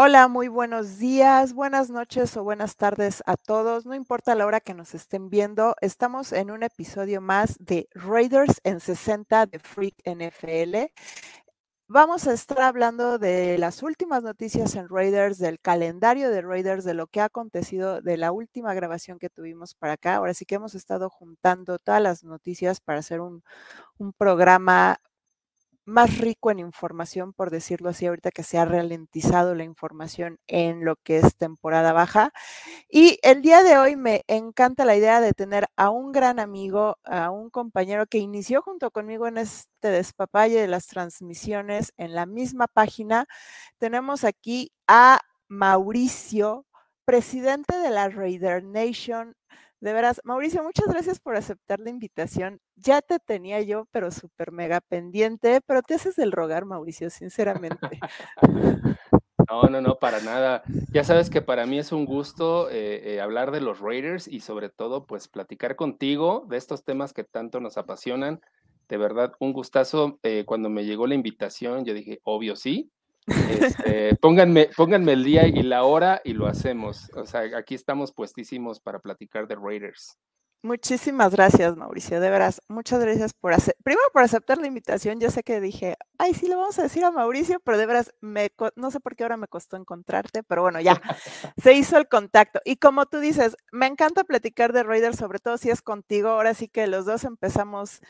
Hola, muy buenos días, buenas noches o buenas tardes a todos. No importa la hora que nos estén viendo, estamos en un episodio más de Raiders en 60 de Freak NFL. Vamos a estar hablando de las últimas noticias en Raiders, del calendario de Raiders, de lo que ha acontecido de la última grabación que tuvimos para acá. Ahora sí que hemos estado juntando todas las noticias para hacer un, un programa más rico en información, por decirlo así, ahorita que se ha ralentizado la información en lo que es temporada baja. Y el día de hoy me encanta la idea de tener a un gran amigo, a un compañero que inició junto conmigo en este despapalle de las transmisiones en la misma página. Tenemos aquí a Mauricio, presidente de la Raider Nation de veras, Mauricio, muchas gracias por aceptar la invitación. Ya te tenía yo, pero súper mega pendiente, pero te haces del rogar, Mauricio, sinceramente. No, no, no, para nada. Ya sabes que para mí es un gusto eh, eh, hablar de los Raiders y sobre todo, pues platicar contigo de estos temas que tanto nos apasionan. De verdad, un gustazo. Eh, cuando me llegó la invitación, yo dije, obvio sí, este, pónganme, pónganme el día y la hora y lo hacemos. O sea, aquí estamos puestísimos para platicar de Raiders. Muchísimas gracias, Mauricio, de veras. Muchas gracias por hacer, primero por aceptar la invitación. Yo sé que dije, ay, sí, le vamos a decir a Mauricio, pero de veras, me, no sé por qué ahora me costó encontrarte, pero bueno, ya, se hizo el contacto. Y como tú dices, me encanta platicar de Raiders, sobre todo si es contigo. Ahora sí que los dos empezamos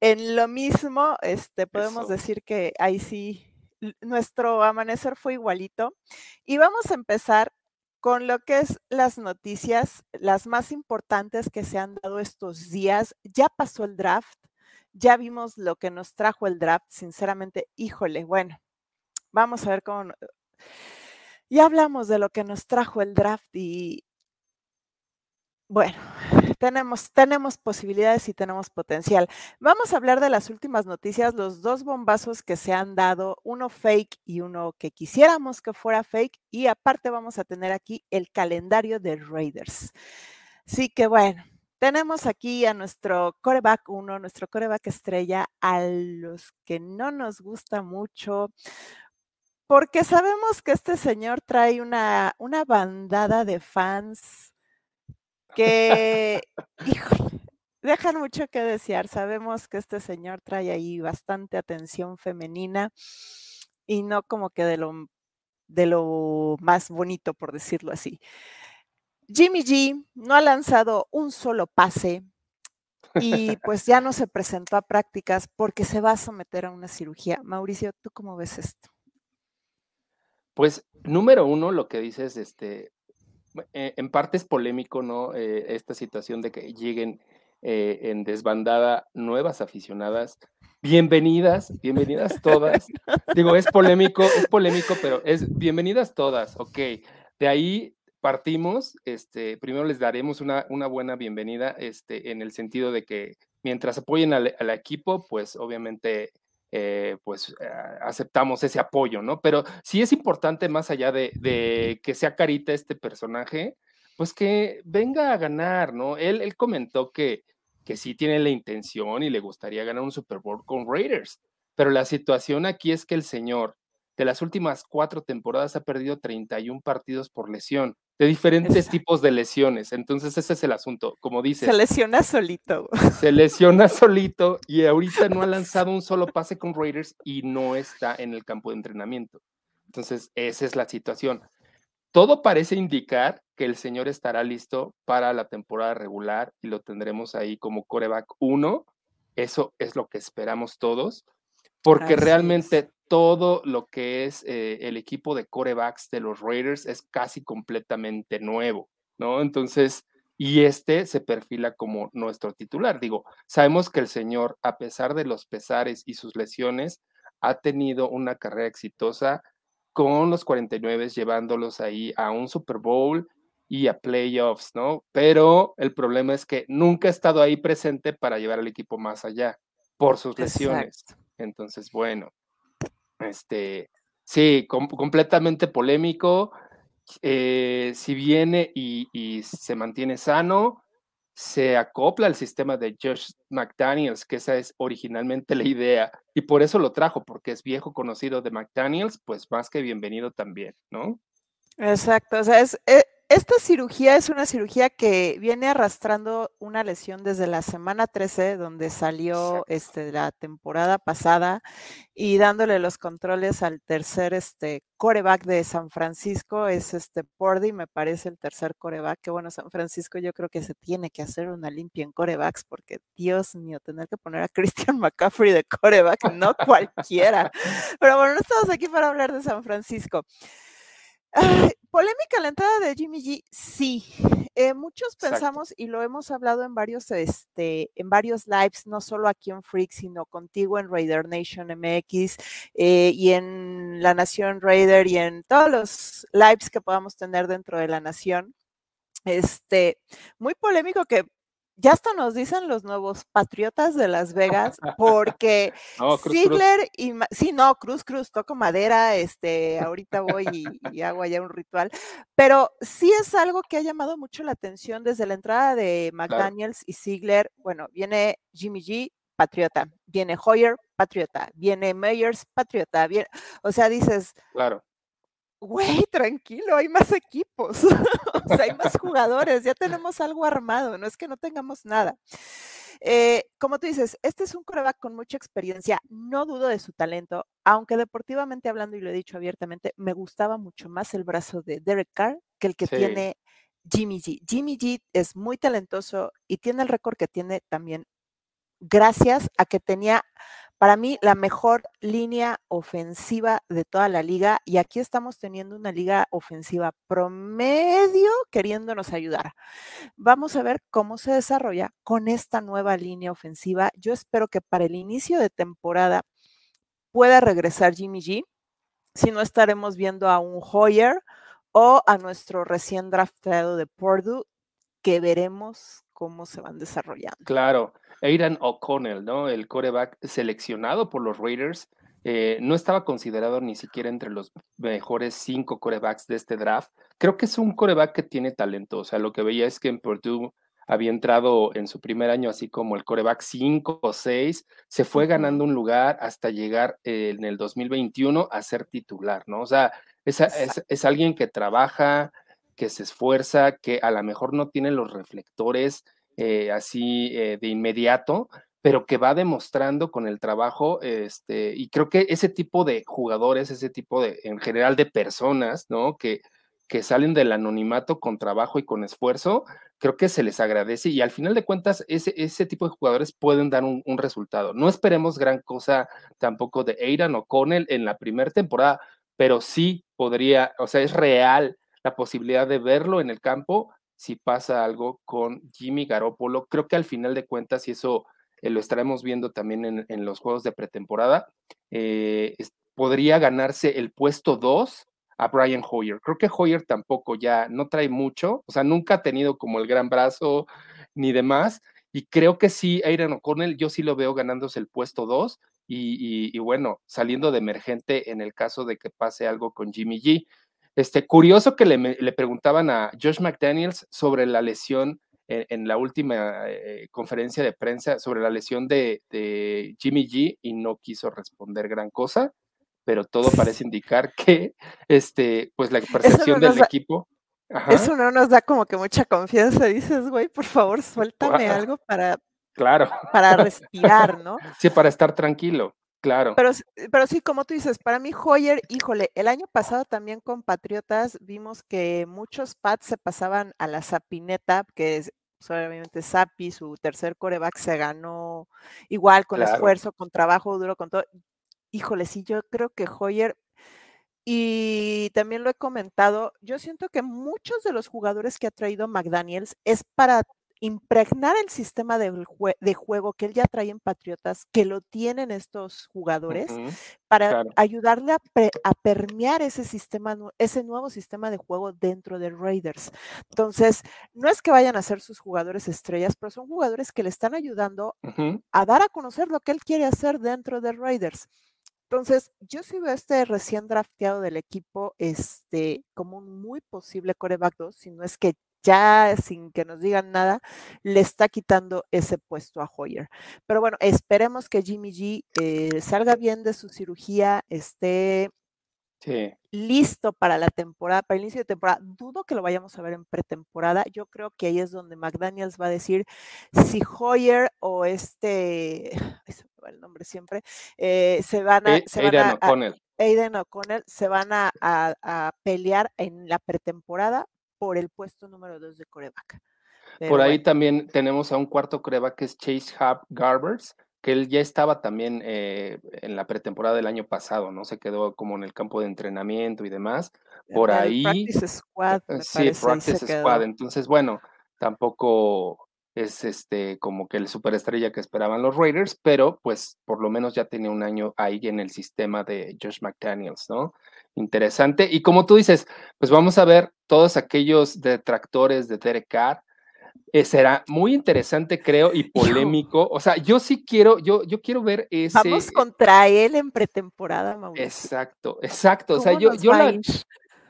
en lo mismo, este, podemos decir que ahí sí nuestro amanecer fue igualito. Y vamos a empezar con lo que es las noticias, las más importantes que se han dado estos días. Ya pasó el draft, ya vimos lo que nos trajo el draft. Sinceramente, híjole, bueno, vamos a ver cómo... Ya hablamos de lo que nos trajo el draft y, bueno, tenemos, tenemos posibilidades y tenemos potencial. Vamos a hablar de las últimas noticias, los dos bombazos que se han dado, uno fake y uno que quisiéramos que fuera fake. Y aparte vamos a tener aquí el calendario de Raiders. Así que bueno, tenemos aquí a nuestro coreback 1, nuestro coreback estrella, a los que no nos gusta mucho, porque sabemos que este señor trae una, una bandada de fans que, híjole, dejan mucho que desear. Sabemos que este señor trae ahí bastante atención femenina y no como que de lo, de lo más bonito, por decirlo así. Jimmy G no ha lanzado un solo pase y pues ya no se presentó a prácticas porque se va a someter a una cirugía. Mauricio, ¿tú cómo ves esto? Pues número uno, lo que dices, este, eh, en parte es polémico, ¿no? Eh, esta situación de que lleguen eh, en desbandada nuevas aficionadas. Bienvenidas, bienvenidas todas. Digo, es polémico, es polémico, pero es bienvenidas todas, ok. De ahí partimos, este, primero les daremos una, una buena bienvenida, este, en el sentido de que mientras apoyen al, al equipo, pues obviamente eh, pues eh, aceptamos ese apoyo, ¿no? Pero sí es importante, más allá de, que sea carita este personaje, pues que venga a ganar, ¿no? Él, él comentó que, que sí tiene la intención y le gustaría ganar un Super Bowl con Raiders, pero la situación aquí es que el señor de las últimas cuatro temporadas ha perdido 31 partidos por lesión de diferentes tipos de lesiones. Entonces, ese es el asunto. Como dices. Se lesiona solito. Se lesiona solito y ahorita no ha lanzado un solo pase con Raiders y no está en el campo de entrenamiento. Entonces, esa es la situación. Todo parece indicar que el señor estará listo para la temporada regular y lo tendremos ahí como coreback 1. Eso es lo que esperamos todos, porque realmente todo lo que es eh, el equipo de corebacks de los Raiders es casi completamente nuevo, ¿no? Entonces, y este se perfila como nuestro titular. Digo, sabemos que el señor, a pesar de los pesares y sus lesiones, ha tenido una carrera exitosa con los 49, llevándolos ahí a un Super Bowl y a playoffs, ¿no? Pero el problema es que nunca ha estado ahí presente para llevar al equipo más allá por sus lesiones. Entonces, bueno, este, sí, completamente polémico. Eh, si viene y, se mantiene sano, se acopla al sistema de Josh McDaniels, que esa es originalmente la idea, y por eso lo trajo, porque es viejo conocido de McDaniels, pues más que bienvenido también, ¿no? Exacto, o sea, es, eh, esta cirugía es una cirugía que viene arrastrando una lesión desde la semana 13, donde salió este, la temporada pasada y dándole los controles al tercer este, coreback de San Francisco, es este Pordy, me parece el tercer coreback, que bueno, San Francisco yo creo que se tiene que hacer una limpia en corebacks, porque Dios mío, tener que poner a Christian McCaffrey de coreback, no cualquiera. Pero bueno, no estamos aquí para hablar de San Francisco. Polémica la entrada de Jimmy G, sí. Eh, muchos pensamos y lo hemos hablado en varios, este, en varios lives, no solo aquí en Freak, sino contigo en Raider Nation MX eh, y en La Nación Raider y en todos los lives que podamos tener dentro de la Nación. Este, muy polémico que ya hasta nos dicen los nuevos patriotas de Las Vegas, porque Ziegler y sí, no, Cruz Cruz, toco madera, este, ahorita voy y, hago allá un ritual, pero sí es algo que ha llamado mucho la atención desde la entrada de McDaniels y Ziegler. Bueno, viene Jimmy G, patriota, viene Hoyer, patriota, viene Meyers, patriota, o sea, dices, claro güey, tranquilo, hay más equipos, o sea, hay más jugadores, ya tenemos algo armado, no es que no tengamos nada. Eh, como tú dices, este es un coreback con mucha experiencia, no dudo de su talento, aunque deportivamente hablando, y lo he dicho abiertamente, me gustaba mucho más el brazo de Derek Carr que el que tiene Jimmy G. Jimmy G es muy talentoso y tiene el récord que tiene también gracias a que tenía para mí la mejor línea ofensiva de toda la liga y aquí estamos teniendo una liga ofensiva promedio queriéndonos ayudar. Vamos a ver cómo se desarrolla con esta nueva línea ofensiva. Yo espero que para el inicio de temporada pueda regresar Jimmy G. Si no estaremos viendo a un Hoyer o a nuestro recién draftado de Purdue que veremos cómo se van desarrollando. Claro, Aidan O'Connell, ¿no? El coreback seleccionado por los Raiders, eh, no estaba considerado ni siquiera entre los mejores cinco corebacks de este draft. Creo que es un coreback que tiene talento. O sea, lo que veía es que en Purdue había entrado en su primer año así como el coreback 5 o 6, se fue ganando un lugar hasta llegar en el 2021 a ser titular, ¿no? O sea, es, es alguien que trabaja, que se esfuerza, que a lo mejor no tiene los reflectores eh, así eh, de inmediato, pero que va demostrando con el trabajo, este, y creo que ese tipo de jugadores, ese tipo de, en general, de personas, ¿no? Que, que salen del anonimato con trabajo y con esfuerzo, creo que se les agradece y al final de cuentas ese, ese tipo de jugadores pueden dar un, un resultado. No esperemos gran cosa tampoco de Aidan O'Connell en la primera temporada, pero sí podría, o sea, es real la posibilidad de verlo en el campo si pasa algo con Jimmy Garoppolo. Creo que al final de cuentas, y eso eh, lo estaremos viendo también en, los juegos de pretemporada, eh, podría ganarse el puesto 2 a Brian Hoyer. Creo que Hoyer tampoco ya no trae mucho, o sea, nunca ha tenido como el gran brazo ni demás. Y creo que sí, Aaron O'Connell, yo sí lo veo ganándose el puesto 2 y, y, bueno, saliendo de emergente en el caso de que pase algo con Jimmy G. Este, curioso que le, preguntaban a Josh McDaniels sobre la lesión en, la última eh, conferencia de prensa, sobre la lesión de, Jimmy G y no quiso responder gran cosa, pero todo parece indicar que este, pues la percepción del equipo. Eso no nos da como que mucha confianza, dices, güey, por favor, suéltame algo para, claro. para respirar, ¿no? Sí, para estar tranquilo. Claro. Pero, pero sí, como tú dices, para mí Hoyer, híjole, el año pasado también con Patriotas vimos que muchos Pats se pasaban a la Sapineta, que es pues, obviamente Sapi, su tercer coreback, se ganó igual con esfuerzo, con trabajo duro, con todo. Híjole, sí, yo creo que Hoyer, y también lo he comentado, yo siento que muchos de los jugadores que ha traído McDaniels es para impregnar el sistema de, juego que él ya trae en Patriotas, que lo tienen estos jugadores, para ayudarle a, permear ese sistema, ese nuevo sistema de juego dentro de Raiders. Entonces, no es que vayan a ser sus jugadores estrellas, pero son jugadores que le están ayudando a dar a conocer lo que él quiere hacer dentro de Raiders. Entonces, yo sí veo este recién drafteado del equipo este, como un muy posible coreback 2, si no es que ya sin que nos digan nada, le está quitando ese puesto a Hoyer. Pero bueno, esperemos que Jimmy G eh, salga bien de su cirugía, esté listo para la temporada, para el inicio de temporada. Dudo que lo vayamos a ver en pretemporada. Yo creo que ahí es donde McDaniels va a decir si Hoyer o este, el nombre siempre, eh, se van a... Se van a, Aiden O'Connell se van a, pelear en la pretemporada por el puesto número 2 de coreback. por ahí también tenemos a un cuarto coreback que es Chase Hub Garbers, que él ya estaba también eh, en la pretemporada del año pasado, ¿no? Se quedó como en el campo de entrenamiento y demás. Por ahí. Practice Squad. Sí, Practice Squad. Entonces, bueno, tampoco es este como que el superestrella que esperaban los Raiders, pero pues por lo menos ya tenía un año ahí en el sistema de Josh McDaniels, ¿no? Interesante. Y como tú dices, pues vamos a ver todos aquellos detractores de Derek Carr, eh, será muy interesante, creo, y polémico. O sea, yo sí quiero, yo, yo quiero ver ese. Vamos contra él en pretemporada, Mauricio. Exacto, exacto. O sea, yo, yo la,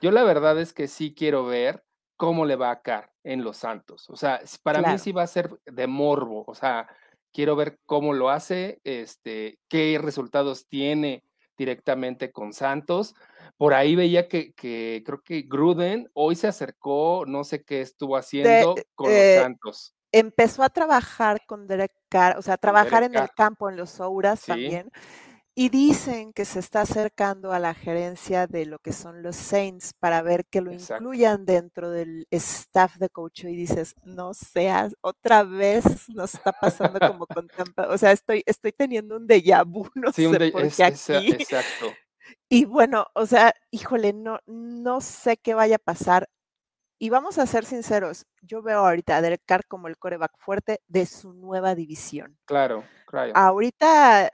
yo la verdad es que sí quiero ver cómo le va a caer en los Santos. O sea, para mí sí va a ser de morbo. O sea, quiero ver cómo lo hace, este, qué resultados tiene directamente con Santos. Por ahí veía que, creo que Gruden hoy se acercó, no sé qué estuvo haciendo con los eh, Santos. Empezó a trabajar con Derek Carr, o sea, a trabajar en el campo, en los Ouras también. Y dicen que se está acercando a la gerencia de lo que son los Saints para ver que lo incluyan dentro del staff de coach. Y dices, no seas, otra vez nos está pasando como con Tampa. O sea, estoy, estoy teniendo un déjà vu, no sé por qué aquí. exacto. Y bueno, o sea, híjole, no, no sé qué vaya a pasar. Y vamos a ser sinceros, yo veo ahorita a Derek Carr como el coreback fuerte de su nueva división. Claro, claro. Ahorita,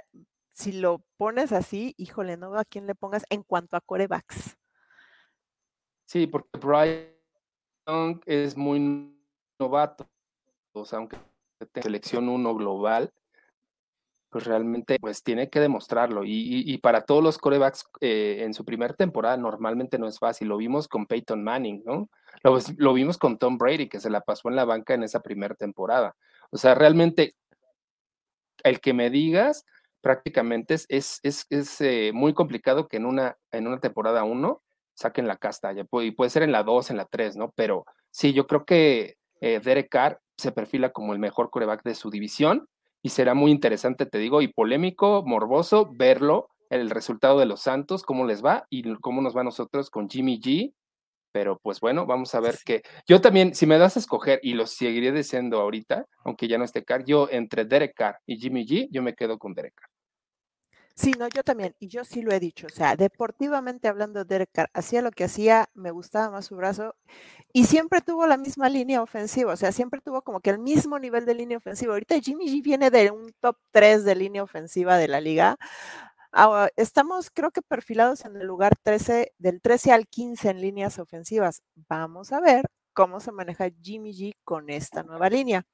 si lo pones así, híjole, no veo a quién le pongas en cuanto a corebacks. Sí, porque Brian es muy novato. O sea, aunque selección uno global, pues realmente pues tiene que demostrarlo. Y, para todos los corebacks eh, en su primera temporada normalmente no es fácil. Lo vimos con Peyton Manning, ¿no? Lo, vimos con Tom Brady, que se la pasó en la banca en esa primera temporada. O sea, realmente el que me digas prácticamente es, es, es, eh, muy complicado que en una, en una temporada uno saquen la casta. Ya puede, y puede ser en la dos, en la tres, ¿no? Pero sí, yo creo que eh, Derek Carr se perfila como el mejor coreback de su división y será muy interesante, te digo, y polémico, morboso, verlo, el resultado de los Santos, cómo les va y cómo nos va a nosotros con Jimmy G. Pero pues bueno, vamos a ver qué. Yo también, si me das a escoger, y lo seguiré diciendo ahorita, aunque ya no esté Carr, yo entre Derek Carr y Jimmy G, yo me quedo con Derek Carr. Sí, no, yo también, y yo sí lo he dicho, o sea, deportivamente hablando, Derek Carr hacía lo que hacía, me gustaba más su brazo, y siempre tuvo la misma línea ofensiva, o sea, siempre tuvo como que el mismo nivel de línea ofensiva. Ahorita Jimmy G viene de un top 3 de línea ofensiva de la liga. Ah, estamos, creo que perfilados en el lugar 13, del 13 al 15 en líneas ofensivas. Vamos a ver cómo se maneja Jimmy G con esta nueva línea.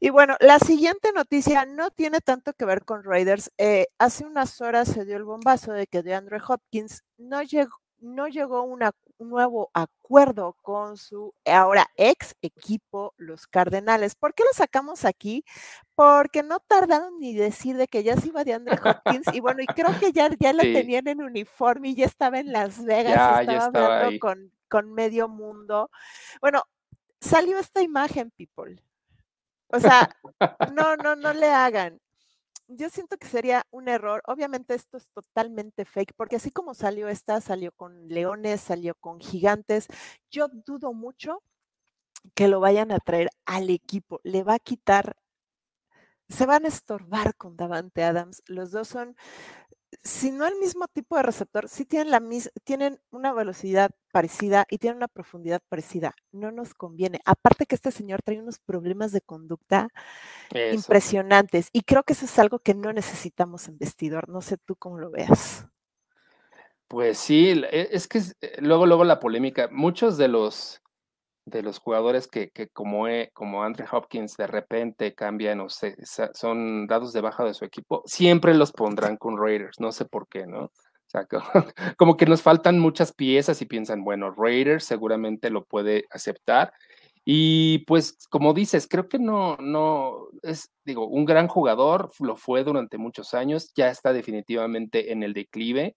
Y bueno, la siguiente noticia no tiene tanto que ver con Raiders. Eh, hace unas horas se dio el bombazo de que DeAndre Hopkins no llegó, no llegó un nuevo acuerdo con su ahora ex equipo, los Cardenales. ¿Por qué lo sacamos aquí? Porque no tardaron ni decir de que ya se iba DeAndre Hopkins. y bueno, y creo que ya, ya lo tenían en uniforme y ya estaba en Las Vegas, estaba, hablando con, con medio mundo. Bueno, salió esta imagen, people. O sea, no, no, no le hagan. Yo siento que sería un error. Obviamente esto es totalmente fake, porque así como salió esta, salió con leones, salió con gigantes. Yo dudo mucho que lo vayan a traer al equipo. Le va a quitar, se van a estorbar con Davante Adams. Los dos son si no el mismo tipo de receptor, sí tienen, la tienen una velocidad parecida y tienen una profundidad parecida. No nos conviene. Aparte que este señor trae unos problemas de conducta impresionantes y creo que eso es algo que no necesitamos en vestidor. No sé tú cómo lo veas. Pues sí, e, es que eh, luego, luego la polémica, muchos de los de los jugadores que, como, como Andre Hopkins de repente cambian o se, son dados de baja de su equipo, siempre los pondrán con Raiders, no sé por qué, ¿no? O sea, como que nos faltan muchas piezas y piensan, bueno, Raiders seguramente lo puede aceptar Y pues, como dices, creo que no, no, es, digo, un gran jugador, lo fue durante muchos años, ya está definitivamente en el declive.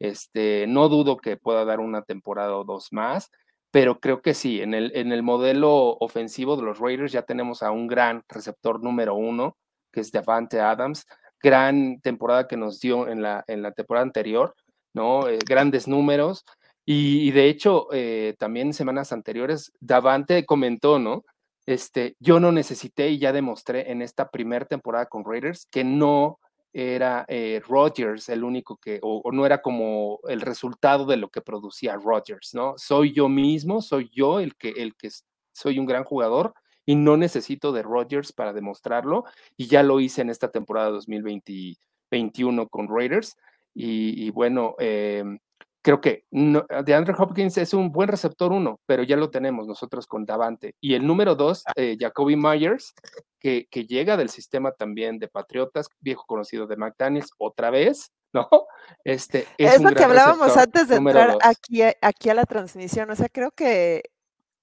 Este, no dudo que pueda dar una temporada o dos más, pero creo que sí, en el, en el modelo ofensivo de los Raiders ya tenemos a un gran receptor número uno, que es Devante Adams, gran temporada que nos dio en la, en la temporada anterior, ¿no? Eh, grandes números. Y, de hecho, eh, también semanas anteriores, Davante comentó, ¿no? Este, yo no necesité y ya demostré en esta primera temporada con Raiders que no era eh, Rodgers el único que, o, no era como el resultado de lo que producía Rodgers, ¿no? Soy yo mismo, soy yo el que, el que soy un gran jugador y no necesito de Rodgers para demostrarlo y ya lo hice en esta temporada 2021 con Raiders y, bueno, em, creo que de Andrew Hopkins es un buen receptor uno, pero ya lo tenemos nosotros con Davante. Y el número dos, ah. eh, Jacoby Myers, que, que, llega del sistema también de Patriotas, viejo conocido de McDaniels, otra vez, ¿no? Este, es, lo que hablábamos antes de entrar aquí, aquí a la transmisión. O sea, creo que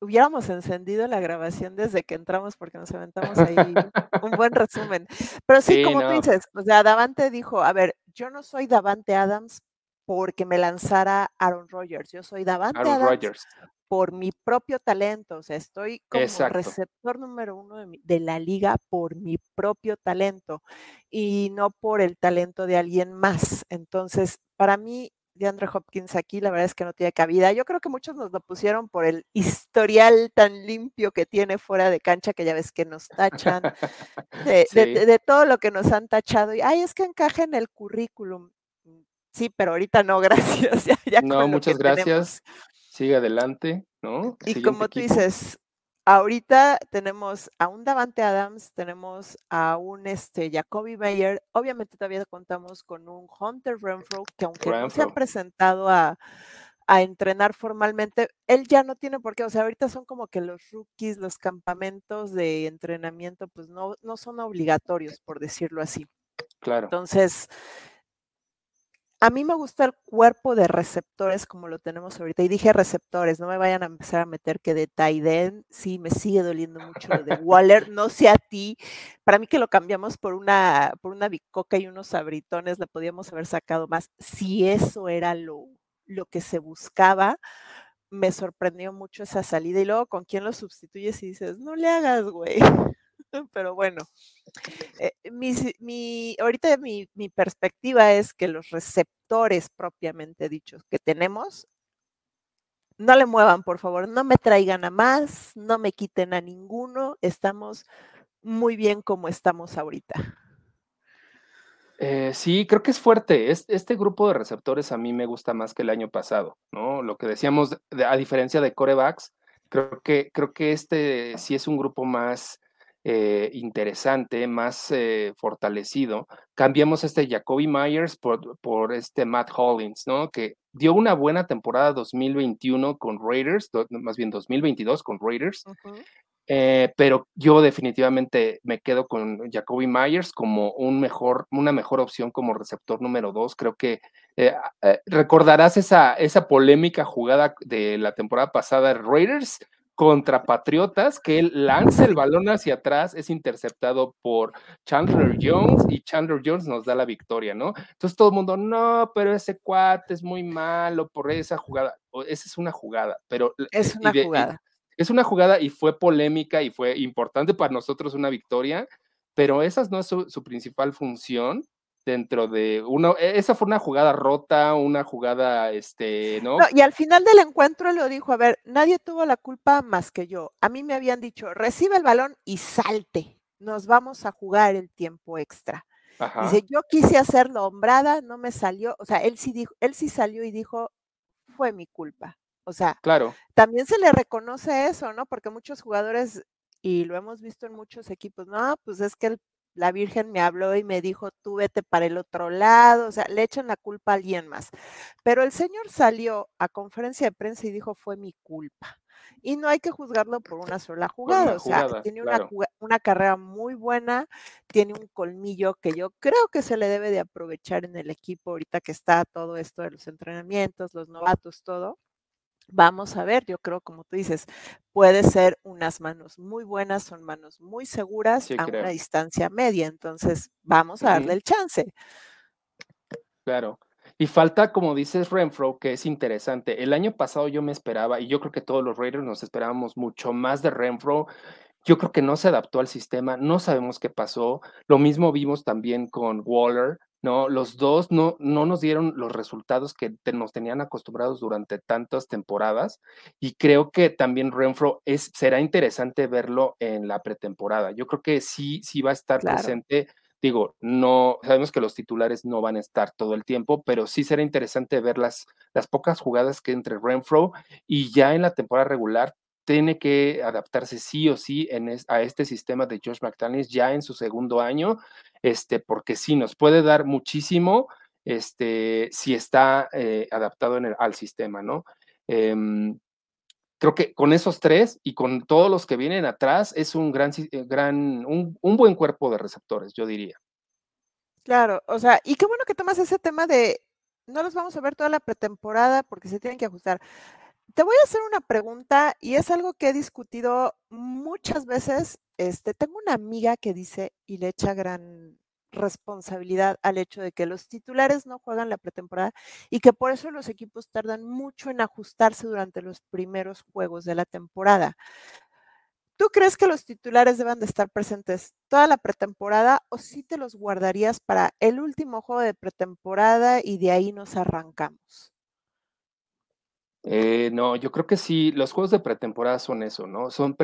hubiéramos encendido la grabación desde que entramos porque nos aventamos ahí un buen resumen. Pero sí, como tú dices, o sea, Davante dijo, a ver, yo no soy Davante Adams porque me lanzara Aaron Rodgers, yo soy Davante Adams por mi propio talento, o sea, estoy como receptor número uno de, de, la liga por mi propio talento y no por el talento de alguien más. Entonces, para mí, de Andrew Hopkins aquí, la verdad es que no tiene cabida. Yo creo que muchos nos lo pusieron por el historial tan limpio que tiene fuera de cancha, que ya ves que nos tachan, de, todo lo que nos han tachado. Y, ay, es que encaja en el currículum. Sí, pero ahorita no, gracias. no, muchas gracias. Sigue adelante, ¿no? Y como tú dices, Ahorita tenemos a un Davante Adams, tenemos a un este, Jacoby Bayer, obviamente todavía contamos con un Hunter Renfro, que aunque no se ha presentado a, entrenar formalmente, él ya no tiene por qué, o sea, ahorita son como que los rookies, los campamentos de entrenamiento, pues no, no son obligatorios, por decirlo así. Claro. Entonces, a mí me gusta el cuerpo de receptores como lo tenemos ahorita. Y dije receptores, no me vayan a empezar a meter que de Taiden, sí, me sigue doliendo mucho lo de Waller, no sé a ti. Para mí que lo cambiamos por una, por una bicoca y unos abritones, le podíamos haber sacado más. Si eso era lo, lo que se buscaba, me sorprendió mucho esa salida. Y luego, ¿con quién lo sustituyes y dices, no le hagas, güey? Pero bueno, eh, mi, ahorita mi, mi, perspectiva es que los receptores propiamente dichos que tenemos, no le muevan, por favor, no me traigan a más, no me quiten a ninguno, estamos muy bien como estamos ahorita. Eh, sí, creo que es fuerte. este grupo de receptores a mí me gusta más que el año pasado, ¿no? Lo que decíamos, a diferencia de corebacks, creo que, creo que este sí es un grupo más eh, interesante, más eh, fortalecido, cambiamos este Jacoby Myers por, por, este Matt Hollins, ¿no? Que dio una buena temporada 2021 con Raiders, más bien 2022 con Raiders, eh, pero yo definitivamente me quedo con Jacoby Myers como un mejor, una mejor opción como receptor número dos. Creo que recordarás esa, esa polémica jugada de la temporada pasada de Raiders contra Patriotas, que él lanza el balón hacia atrás, es interceptado por Chandler Jones y Chandler Jones nos da la victoria, ¿no? Entonces todo el mundo, no, pero ese cuate es muy malo por esa jugada. Esa es una jugada, pero... Es una jugada. es una jugada y fue polémica y fue importante para nosotros una victoria, pero esa no es su principal función dentro de uno, e, esa fue una jugada rota, una jugada, este, ¿no? Y al final del encuentro lo dijo, a ver, nadie tuvo la culpa más que yo. A mí me habían dicho, recibe el balón y salte, nos vamos a jugar el tiempo extra. Dice, yo quise hacerlo hombrada, no me salió, o sea, él sí dijo, él sí salió y dijo, fue mi culpa. O sea, claro. también se le reconoce eso, ¿no? Porque muchos jugadores, y lo hemos visto en muchos equipos, no, pues es que el la Virgen me habló y me dijo, tú vete para el otro lado, o sea, le echan la culpa a alguien más. Pero el señor salió a conferencia de prensa y dijo, fue mi culpa. Y no hay que juzgarlo por una sola jugada, o sea, tiene una, carrera muy buena, tiene un colmillo que yo creo que se le debe de aprovechar en el equipo ahorita que está todo esto de los entrenamientos, los novatos, todo. Vamos a ver, yo creo, como tú dices, puede ser unas manos muy buenas, son manos muy seguras Sí, a creo. una distancia media. Entonces, vamos a darle el chance. Claro. Y falta, como dices, Renfro, que es interesante. El año pasado yo me esperaba, y yo creo que todos los Raiders nos esperábamos mucho más de Renfro. Yo creo que no se adaptó al sistema, no sabemos qué pasó. Lo mismo vimos también con Waller, ¿no? Los dos no, no nos dieron los resultados que te- nos tenían acostumbrados durante tantas temporadas. Y creo que también Renfro es, será interesante verlo en la pretemporada. Yo creo que sí, sí va a estar Claro. presente digo, no, sabemos que los titulares no van a estar todo el tiempo, pero sí será interesante ver las, las pocas jugadas que entre Renfro y ya en la temporada regular tiene que adaptarse sí o sí a este sistema de Josh McDaniels ya en su segundo año, este, porque sí nos puede dar muchísimo este, si está eh, adaptado al sistema, ¿no? Eh, creo que con esos tres y con todos los que vienen atrás es un gran, gran un, un, buen cuerpo de receptores, yo diría. Claro, o sea, y qué bueno que tomas ese tema de no los vamos a ver toda la pretemporada porque se tienen que ajustar. Te voy a hacer una pregunta y es algo que he discutido muchas veces. Este, tengo una amiga que dice y le echa gran responsabilidad al hecho de que los titulares no juegan la pretemporada y que por eso los equipos tardan mucho en ajustarse durante los primeros juegos de la temporada. ¿Tú crees que los titulares deben de estar presentes toda la pretemporada o si sí te los guardarías para el último juego de pretemporada y de ahí nos arrancamos? Eh, no, yo creo que sí, los juegos de pretemporada son eso, ¿no? Son,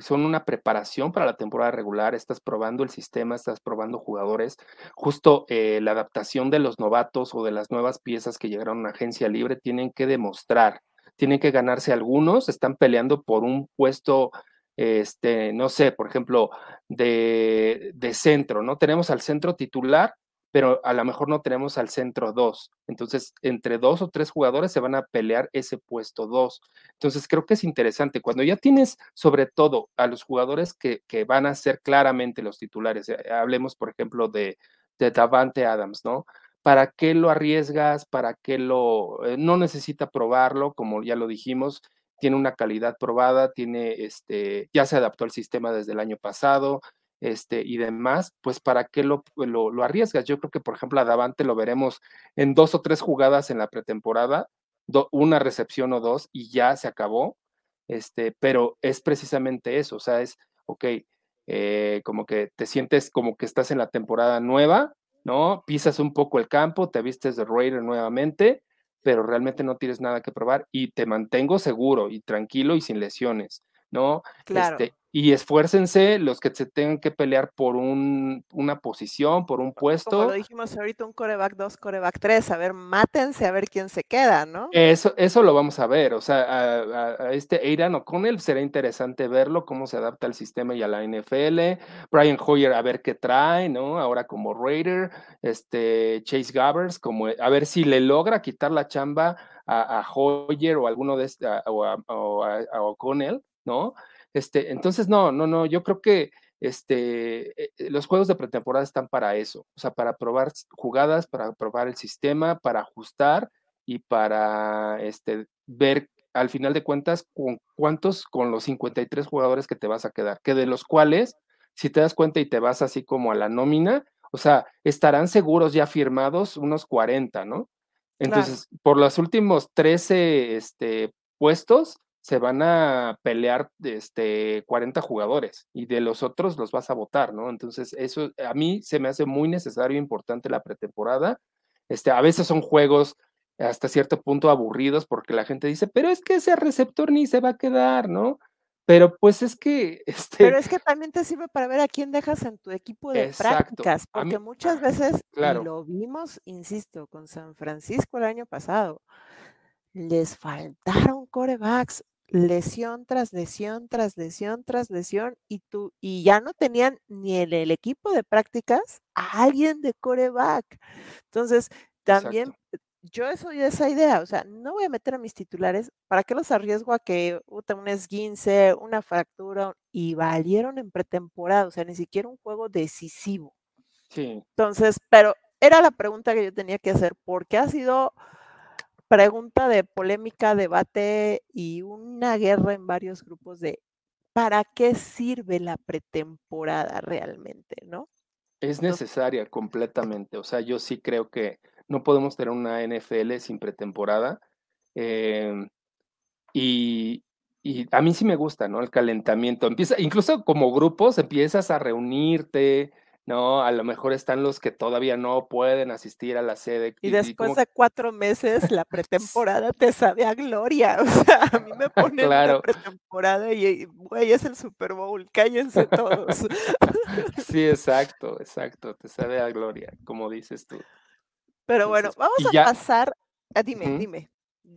son una preparación para la temporada regular, estás probando el sistema, estás probando jugadores, justo eh, la adaptación de los novatos o de las nuevas piezas que llegaron a una agencia libre tienen que demostrar, tienen que ganarse algunos, están peleando por un puesto este, no sé, por ejemplo, de, de, centro, ¿no? Tenemos al centro titular, pero a lo mejor no tenemos al centro 2. Entonces, entre dos o tres jugadores se van a pelear ese puesto 2. Entonces, creo que es interesante. Cuando ya tienes, sobre todo, a los jugadores que, que van a ser claramente los titulares, eh, hablemos, por ejemplo, de, de Davante Adams, ¿no? ¿Para qué lo arriesgas? ¿Para qué lo... Eh, no necesita probarlo, como ya lo dijimos, tiene una calidad probada, tiene este, ya se adaptó al sistema desde el año pasado, este, y demás, pues para qué lo, lo, lo, arriesgas. Yo creo que, por ejemplo, a Davante lo veremos en dos o tres jugadas en la pretemporada, una recepción o dos, y ya se acabó. Este, pero es precisamente eso, o sea, es, ok, eh, como que te sientes como que estás en la temporada nueva, ¿no? Pisas un poco el campo, te vistes de Raider nuevamente, pero realmente no tienes nada que probar y te mantengo seguro y tranquilo y sin lesiones, ¿no? Claro. Este, y esfuércense los que se tengan que pelear por un, una posición, por un puesto. Como lo dijimos ahorita, un coreback 2, coreback 3, a ver, mátense a ver quién se queda, ¿no? Eso, eso lo vamos a ver, o sea, a, a, a este Aidan O'Connell será interesante verlo, cómo se adapta al sistema y a la NFL, Brian Hoyer a ver qué trae, ¿no? Ahora como Raider, este Chase Gabbers, como a ver si le logra quitar la chamba a, a Hoyer o alguno de este, o a, o a O'Connell, ¿no? Este, entonces, no, no, no, yo creo que este, eh, los juegos de pretemporada están para eso, o sea, para probar jugadas, para probar el sistema, para ajustar y para este, ver al final de cuentas con cuántos, con los 53 jugadores que te vas a quedar, que de los cuales, si te das cuenta y te vas así como a la nómina, o sea, estarán seguros ya firmados unos 40, ¿no? Entonces, claro. por los últimos 13 este, puestos, se van a pelear este, 40 jugadores y de los otros los vas a votar, ¿no? Entonces, eso a mí se me hace muy necesario e importante la pretemporada. Este, a veces son juegos hasta cierto punto aburridos porque la gente dice, pero es que ese receptor ni se va a quedar, ¿no? Pero pues es que... Este... Pero es que también te sirve para ver a quién dejas en tu equipo de Exacto. prácticas, porque mí, muchas veces, claro. y lo vimos, insisto, con San Francisco el año pasado, les faltaron corebacks, lesión tras lesión, tras lesión, tras lesión, y tú, y ya no tenían ni en el equipo de prácticas a alguien de coreback. Entonces, también Exacto. yo soy de esa idea, o sea, no voy a meter a mis titulares, ¿para qué los arriesgo a que un esguince, una fractura, y valieron en pretemporada, o sea, ni siquiera un juego decisivo. Sí. Entonces, pero era la pregunta que yo tenía que hacer, porque ha sido pregunta de polémica, debate y una guerra en varios grupos de ¿para qué sirve la pretemporada realmente, no? Es necesaria completamente. O sea, yo sí creo que no podemos tener una NFL sin pretemporada. Em, y, y a mí sí me gusta, ¿no? El calentamiento. Empieza, incluso como grupos, empiezas a reunirte, ¿no? A lo mejor están los que todavía no pueden asistir a la sede. Y, después de cuatro meses, la pretemporada te sabe a gloria. O sea, a mí me ponen la pretemporada y, güey, es el Super Bowl, cállense todos. sí, exacto, exacto, te sabe a gloria, como dices tú. Pero bueno, vamos a pasar, ah, dime, dime.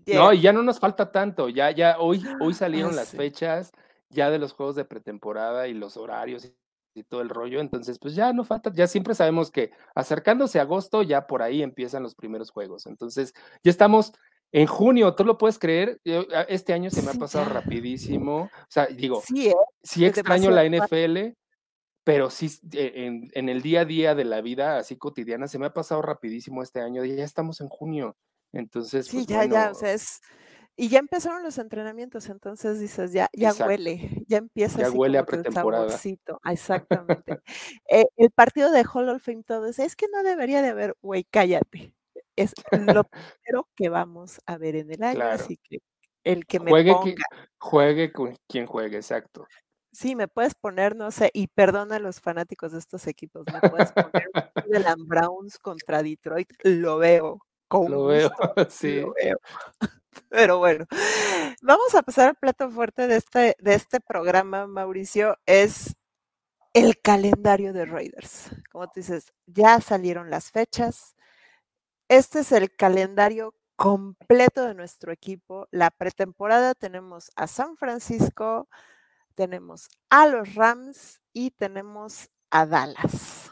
No, y ya no nos falta tanto, ya, ya, hoy, hoy salieron las fechas ya de los juegos de pretemporada y los horarios y todo el rollo. Entonces, pues ya no falta, ya siempre sabemos que acercándose a agosto, ya por ahí empiezan los primeros juegos. Entonces, ya estamos en junio, ¿tú lo puedes creer? Ah, este año se me ha pasado rapidísimo. O sea, digo, sí, ¿eh? extraño la NFL, pero sí en, en, el día a día de la vida así cotidiana se me ha pasado rapidísimo este año. Ya estamos en junio. Entonces, sí, pues, ya, ya, o sea, es y ya empezaron los entrenamientos, entonces dices, ya, ya huele, ya empieza ya huele a pretemporada. Exactamente. Eh, el partido de Hall of Fame todo es, es que no debería de haber, güey, cállate. Es lo primero que vamos a ver en el año, así que el que me juegue ponga. juegue con quien juegue, exacto. Sí, me puedes poner, no sé, y perdona a los fanáticos de estos equipos, me puedes poner Cleveland Browns contra Detroit, lo veo. Con lo veo, sí. Lo veo. Pero bueno, vamos a pasar al plato fuerte de este, de este programa, Mauricio, es el calendario de Raiders. Como tú dices, ya salieron las fechas. Este es el calendario completo de nuestro equipo. La pretemporada tenemos a San Francisco, tenemos a los Rams y tenemos a Dallas.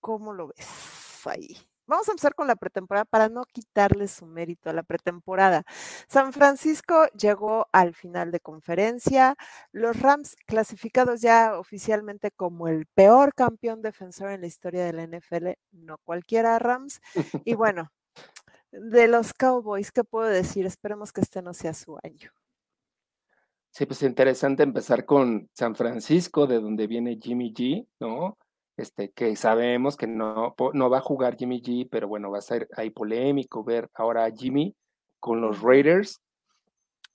¿Cómo lo ves ahí? Vamos a empezar con la pretemporada para no quitarle su mérito a la pretemporada. San Francisco llegó al final de conferencia. Los Rams clasificados ya oficialmente como el peor campeón defensor en la historia de la NFL, no cualquiera Rams. Y bueno, de los Cowboys, ¿qué puedo decir? Esperemos que este no sea su año. Sí, pues interesante empezar con San Francisco, de donde viene Jimmy G, ¿no? Este, que sabemos que no, no va a jugar Jimmy G, pero bueno, va a ser ahí polémico ver ahora a Jimmy con los Raiders.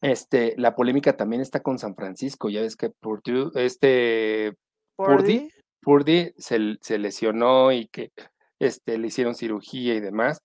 Este, la polémica también está con San Francisco, ya ves que Purdy, este, Purdy, Purdy se, se, lesionó y que este, le hicieron cirugía y demás.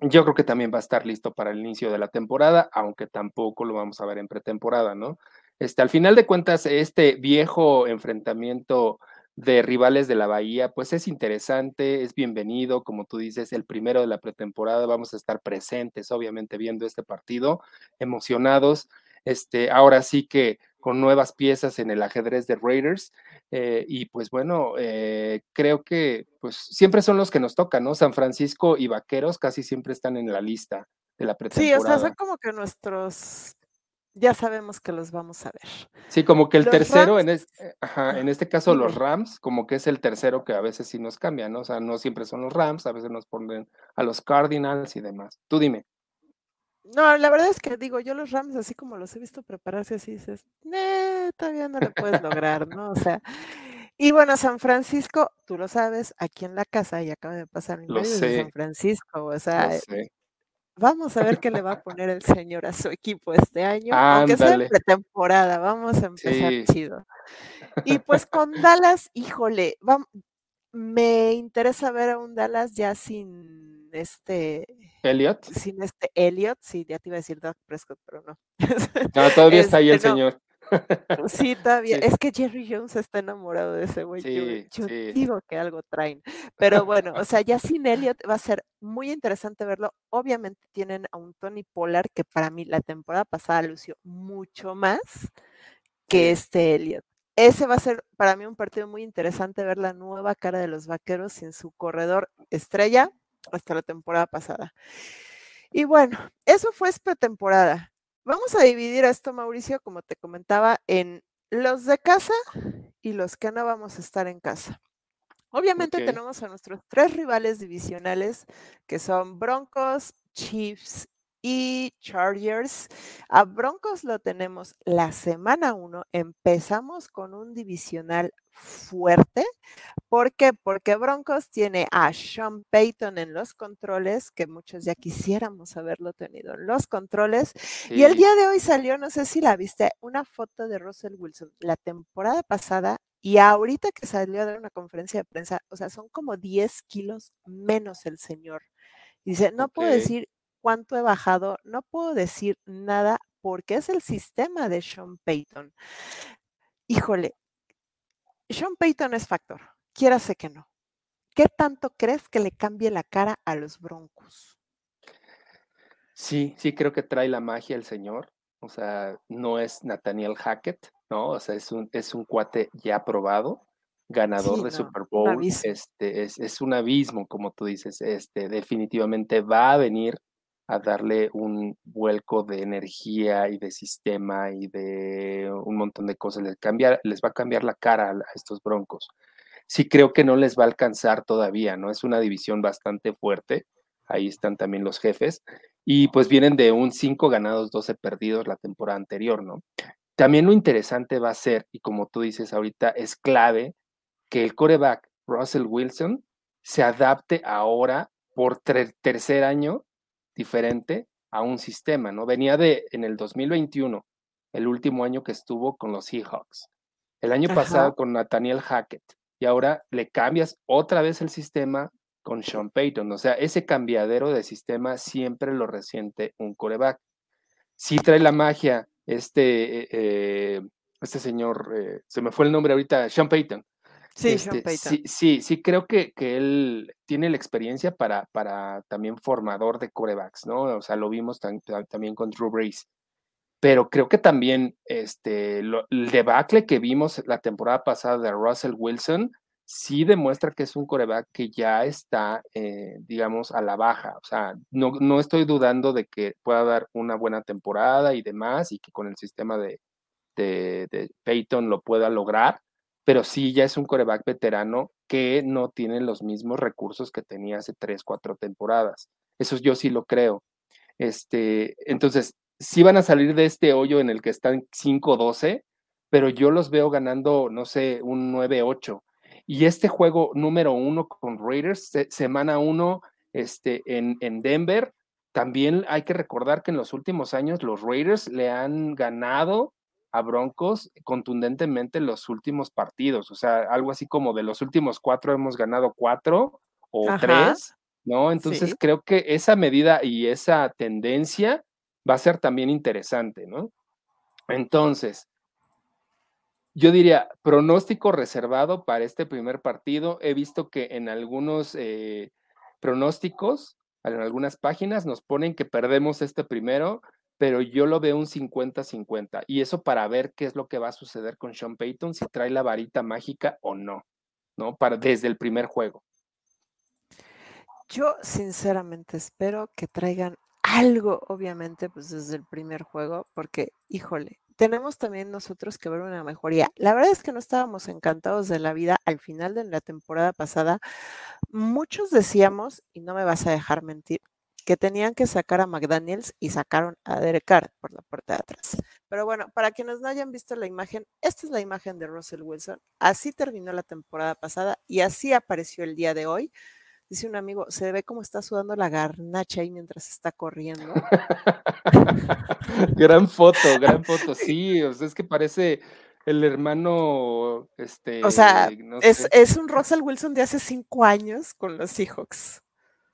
Yo creo que también va a estar listo para el inicio de la temporada, aunque tampoco lo vamos a ver en pretemporada, ¿no? Este, al final de cuentas, este viejo enfrentamiento de rivales de la Bahía, pues es interesante, es bienvenido, como tú dices, el primero de la pretemporada, vamos a estar presentes, obviamente, viendo este partido, emocionados, este, ahora sí que con nuevas piezas en el ajedrez de Raiders, eh, y pues bueno, eh, creo que pues siempre son los que nos tocan, ¿no? San Francisco y Vaqueros casi siempre están en la lista de la pretemporada. Sí, o sea, son como que nuestros ya sabemos que los vamos a ver. Sí, como que el tercero, en, en este caso los Rams, como que es el tercero que a veces sí nos cambian, ¿no? O sea, no siempre son los Rams, a veces nos ponen a los Cardinals y demás. Tú dime. No, la verdad es que digo, yo los Rams, así como los he visto prepararse así, dices, eh, todavía no lo puedes lograr, ¿no? O sea, y bueno, San Francisco, tú lo sabes, aquí en la casa, y acaba de pasar mi de San Francisco, o sea, Vamos a ver qué le va a poner el señor a su equipo este año, aunque sea en pretemporada, vamos a empezar chido. Y pues con Dallas, híjole, me interesa ver a un Dallas ya sin este Elliot. Sin este Elliot, sí, ya te iba a decir Doug Prescott, pero no. No, todavía está ahí el este, señor. Sí, todavía. Es que Jerry Jones está enamorado de ese güey. yo, digo que algo traen. Pero bueno, o sea, ya sin Elliot va a ser muy interesante verlo. Obviamente tienen a un Tony Pollard que para mí la temporada pasada lució mucho más que este Elliot. Ese va a ser para mí un partido muy interesante ver la nueva cara de los vaqueros sin su corredor estrella hasta la temporada pasada. Y bueno, eso fue esta temporada. Vamos a dividir esto, Mauricio, como te comentaba, en los de casa y los que no vamos a estar en casa. Obviamente tenemos a nuestros tres rivales divisionales, que son Broncos, Chiefs y Chargers. A Broncos lo tenemos la semana 1. Empezamos con un divisional fuerte. ¿Por qué? Porque Broncos tiene a Sean Payton en los controles, que muchos ya quisiéramos haberlo tenido en los controles. Y el día de hoy salió, no sé si la viste, una foto de Russell Wilson la temporada pasada y ahorita que salió a dar una conferencia de prensa, o sea, son como 10 kilos menos el señor. Dice, no puedo decir cuánto he bajado, no puedo decir nada porque es el sistema de Sean Payton. Híjole, Sean Payton es factor, sé que no. ¿Qué tanto crees que le cambie la cara a los Broncos? Sí, sí creo que trae la magia el señor. O sea, no es Nathaniel Hackett, ¿no? O sea, es un, es un cuate ya probado, ganador de Super Bowl. Este, es, es, un abismo, como tú dices. Este, definitivamente va a venir a darle un vuelco de energía y de sistema y de un montón de cosas. Les, les va a cambiar la cara a, estos broncos. Sí creo que no les va a alcanzar todavía, ¿no? Es una división bastante fuerte. Ahí están también los jefes. Y pues vienen de un 5 ganados, 12 perdidos la temporada anterior, ¿no? También lo interesante va a ser, y como tú dices ahorita, es clave que el coreback Russell Wilson se adapte ahora por tercer año diferente a un sistema, ¿no? Venía de en el 2021, el último año que estuvo con los Seahawks. El año pasado con Nathaniel Hackett. Y ahora le cambias otra vez el sistema con Sean Payton. O sea, ese cambiadero de sistema siempre lo resiente un coreback. Sí trae la magia este, eh, eh, este señor, eh, se me fue el nombre ahorita, Sean Payton. Sí, este, sí, sí, sí, creo que, que, él tiene la experiencia para, para también formador de corebacks, ¿no? O sea, lo vimos también con Drew Brees. Pero creo que también este, el debacle que vimos la temporada pasada de Russell Wilson sí demuestra que es un coreback que ya está, eh, digamos, a la baja. O sea, no, no estoy dudando de que pueda dar una buena temporada y demás, y que con el sistema de, de, de Peyton lo pueda lograr pero sí ya es un coreback veterano que no tiene los mismos recursos que tenía hace tres, cuatro temporadas. Eso yo sí lo creo. Este, entonces, sí van a salir de este hoyo en el que están 5-12, pero yo los veo ganando, no sé, un 9-8. Y este juego número uno con Raiders, semana uno este, en, en Denver, también hay que recordar que en los últimos años los Raiders le han ganado a Broncos contundentemente los últimos partidos, o sea, algo así como de los últimos cuatro hemos ganado cuatro o tres, ¿no? Entonces creo que esa medida y esa tendencia va a ser también interesante, ¿no? Entonces, yo diría, pronóstico reservado para este primer partido. He visto que en algunos eh, pronósticos, en algunas páginas, nos ponen que perdemos este primero pero yo lo veo un 50-50. Y eso para ver qué es lo que va a suceder con Sean Payton, si trae la varita mágica o no, ¿no? Para, desde el primer juego. Yo sinceramente espero que traigan algo, obviamente, pues desde el primer juego, porque, híjole, tenemos también nosotros que ver una mejoría. La verdad es que no estábamos encantados de la vida al final de la temporada pasada. Muchos decíamos, y no me vas a dejar mentir, que tenían que sacar a McDaniels y sacaron a Derek Carr por la puerta de atrás. Pero bueno, para quienes no hayan visto la imagen, esta es la imagen de Russell Wilson. Así terminó la temporada pasada y así apareció el día de hoy. Dice un amigo, se ve como está sudando la garnacha ahí mientras está corriendo. gran foto, gran foto, sí, o sea, es que parece el hermano, este... O sea, es, es un Russell Wilson de hace cinco años con los Seahawks.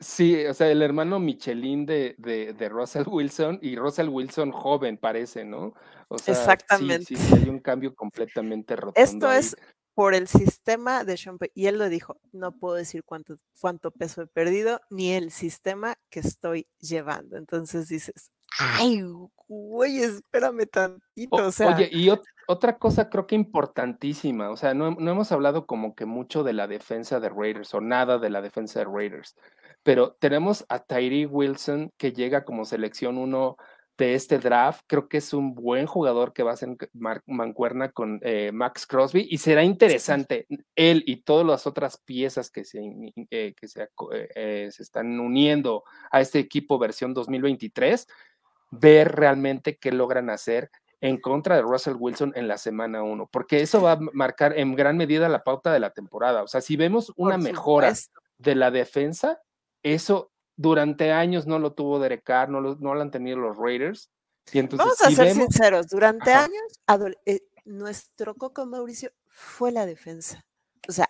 Sí, o sea, el hermano Michelin de, de, Russell Wilson y Russell Wilson joven parece, ¿no? O sea, Exactamente. Sí, sí, hay un cambio completamente rotundo. Esto es por el sistema de Sean Y él lo dijo, no puedo decir cuánto, cuánto peso he perdido, ni el sistema que estoy llevando. Entonces dices, ay, güey, espérame tantito. O, sea, oye, y otra cosa creo que importantísima, o sea, no, no hemos hablado como que mucho de la defensa de Raiders o nada de la defensa de Raiders pero tenemos a Tyree Wilson que llega como selección uno de este draft. Creo que es un buen jugador que va a ser mancuerna con eh, Max Crosby y será interesante él y todas las otras piezas que se, eh, que se, eh, se, están uniendo a este equipo versión 2023, ver realmente qué logran hacer en contra de Russell Wilson en la semana 1, porque eso va a marcar en gran medida la pauta de la temporada. O sea, si vemos una mejora de la defensa, eso durante años no lo tuvo Derek Carr, no lo, no lo han tenido los Raiders. Y entonces, Vamos a ser sinceros, durante años eh, nuestro coco Mauricio fue la defensa. O sea,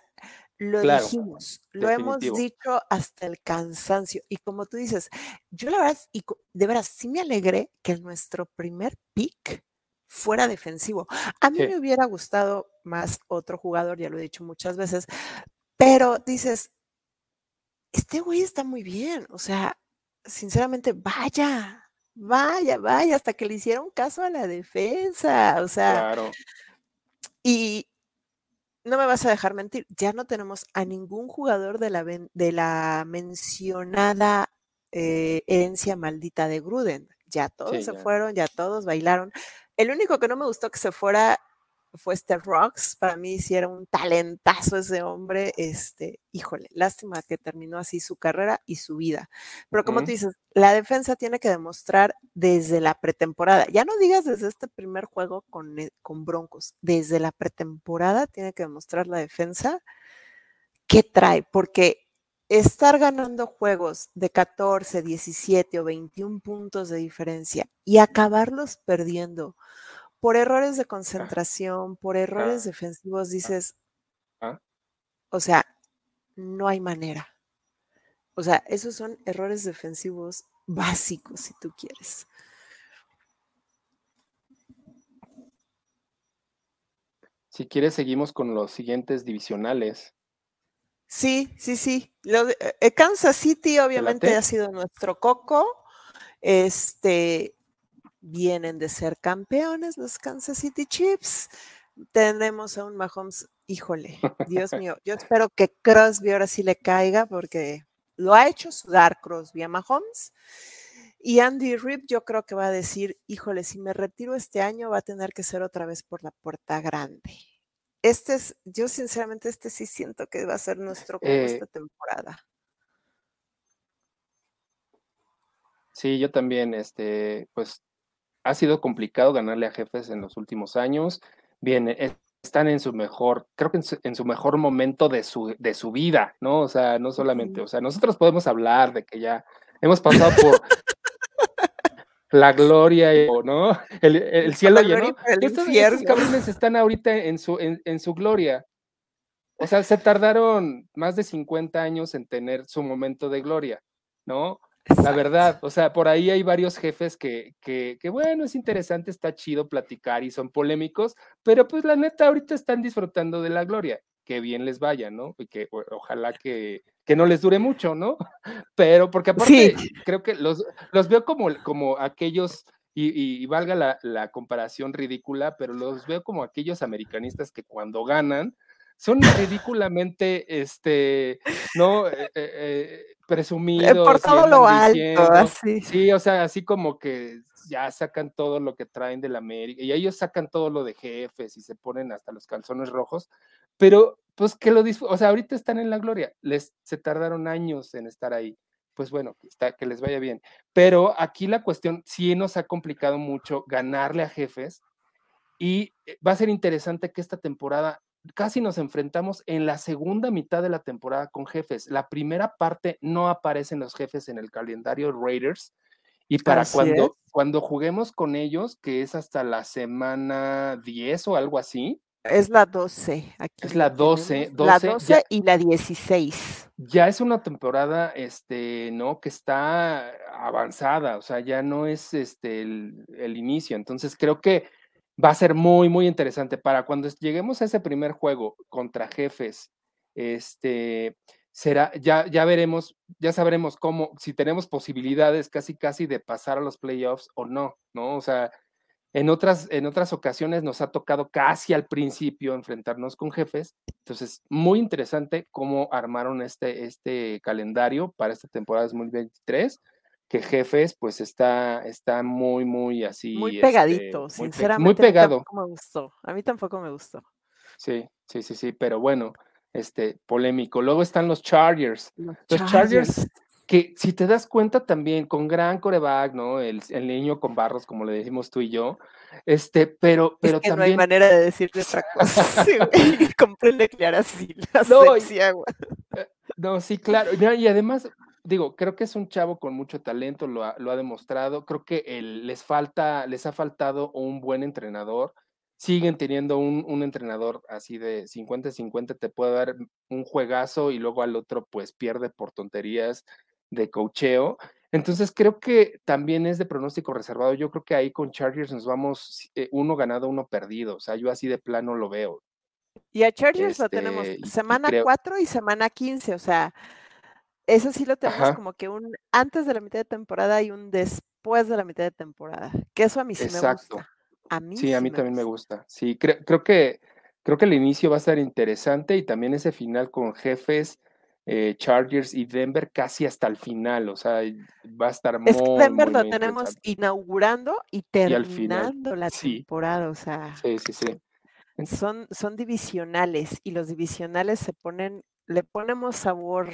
lo dijimos, lo hemos dicho hasta el cansancio. Y como tú dices, yo la verdad, y de veras, sí me alegré que nuestro primer pick fuera defensivo. A mí me hubiera gustado más otro jugador, ya lo he dicho muchas veces, pero dices, este güey está muy bien, o sea, sinceramente, vaya, vaya, vaya, hasta que le hicieron caso a la defensa, o sea. Claro. Y no me vas a dejar mentir, ya no tenemos a ningún jugador de la, de la mencionada eh, herencia maldita de Gruden. Ya todos se fueron, ya todos bailaron. El único que no me gustó que se fuera fue Steph Rocks. Para mí sí era un talentazo ese hombre. Este, híjole, lástima que terminó así su carrera y su vida. Pero como tú dices, la defensa tiene que demostrar desde la pretemporada. Ya no digas desde este primer juego con, eh, con Broncos. Desde la pretemporada tiene que demostrar la defensa qué trae. Porque estar ganando juegos de 14, 17 o 21 puntos de diferencia y acabarlos perdiendo por errores de ah. concentración, por errores ah. defensivos, dices, ah. o sea, no hay manera. O sea, esos son errores defensivos básicos, si tú quieres. Si quieres, seguimos con los siguientes divisionales. Sí, sí, sí. Lo eh, Kansas City obviamente ha sido nuestro coco. Este, vienen de ser campeones los Kansas City Chiefs. Tenemos a un Mahomes, híjole, Dios mío, yo espero que Crosby ahora sí le caiga porque lo ha hecho sudar Crosby a Mahomes. Y Andy Rip yo creo que va a decir, híjole, si me retiro este año va a tener que ser otra vez por la puerta grande. Este es, yo sinceramente este sí siento que va a ser nuestro eh, esta temporada. Sí, yo también, este, pues ha sido complicado ganarle a jefes en los últimos años. Bien, e, están en su mejor, creo que en su, mejor momento de su, de su vida, ¿no? O sea, no solamente, o sea, nosotros podemos hablar de que ya hemos pasado por la gloria, ¿no? El, cielo lleno. Estos, estos, cabrones están ahorita en su, en, en su gloria. O sea, se tardaron más de 50 años en tener su momento de gloria, ¿no? La verdad, o sea, por ahí hay varios jefes que, que, que, bueno, es interesante, está chido platicar y son polémicos, pero pues la neta ahorita están disfrutando de la gloria, que bien les vaya, ¿no? Y que ojalá que, que no les dure mucho, ¿no? Pero porque aparte creo que los, los veo como, como aquellos, y, y valga la, la, comparación ridícula, pero los veo como aquellos americanistas que cuando ganan son ridículamente, este, ¿no? Eh, eh, eh presumidos. Por todo lo alto, así. Sí, o sea, así como que ya sacan todo lo que traen de la América y ellos sacan todo lo de jefes y se ponen hasta los calzones rojos, pero pues que lo o sea, ahorita están en la gloria, les se tardaron años en estar ahí. Pues bueno, está, que les vaya bien. Pero aquí la cuestión sí nos ha complicado mucho ganarle a jefes y eh, va a ser interesante que esta temporada casi nos enfrentamos en la segunda mitad de la temporada con jefes. La primera parte no aparecen los jefes en el calendario Raiders. Y para cuando, cuando juguemos con ellos, que es hasta la semana 10 o algo así. Es la 12. Aquí es la 12, La 12 y la 16. Ya es una temporada, este, ¿no? Que está avanzada, o sea, ya no es este el inicio. Entonces creo que va a ser muy, muy interesante para cuando lleguemos a ese primer juego contra jefes. Este será, ya, ya veremos, ya sabremos cómo, si tenemos posibilidades casi, casi de pasar a los playoffs o no, ¿no? O sea, en otras, en otras ocasiones nos ha tocado casi al principio enfrentarnos con jefes. Entonces, muy interesante cómo armaron este, este calendario para esta temporada 2023 que Jefes, pues está, está muy, muy así. Muy este, pegadito, muy pe- sinceramente. Muy a mí pegado. tampoco me gustó. A mí tampoco me gustó. Sí, sí, sí, sí, pero bueno, este, polémico. Luego están los Chargers. Los Los Chargers, Chargers. Que si te das cuenta también, con gran coreback, ¿no? El, el niño con barros, como le decimos tú y yo. Este, pero, pero es que no hay también. manera de decirle otra cosa. Sí, güey. Comprende Clara así la No, y- güey. No, sí, claro. Y además, digo, creo que es un chavo con mucho talento, lo ha, lo ha demostrado. Creo que el- les falta, les ha faltado un buen entrenador. Siguen teniendo un, un entrenador así de 50-50, te puede dar un juegazo y luego al otro pues pierde por tonterías de cocheo. Entonces creo que también es de pronóstico reservado. Yo creo que ahí con Chargers nos vamos eh, uno ganado, uno perdido. O sea, yo así de plano lo veo. Y a Chargers lo tenemos Este, y- y semana creo- 4 y semana 15, o sea, eso sí lo tenemos Ajá. como que un antes de la mitad de temporada y un después de la mitad de temporada. Que eso a mí sí me Exacto. gusta. A mí Sí, a sí mí me también me gusta. gusta. Sí, creo, creo que creo que el inicio va a estar interesante y también ese final con jefes, eh, Chargers y Denver casi hasta el final. O sea, va a estar muy, Es que Denver muy, lo tenemos inaugurando y terminando la sí. temporada, o sea, Sí, sí, sí. Son, son divisionales y los divisionales se ponen, le ponemos sabor,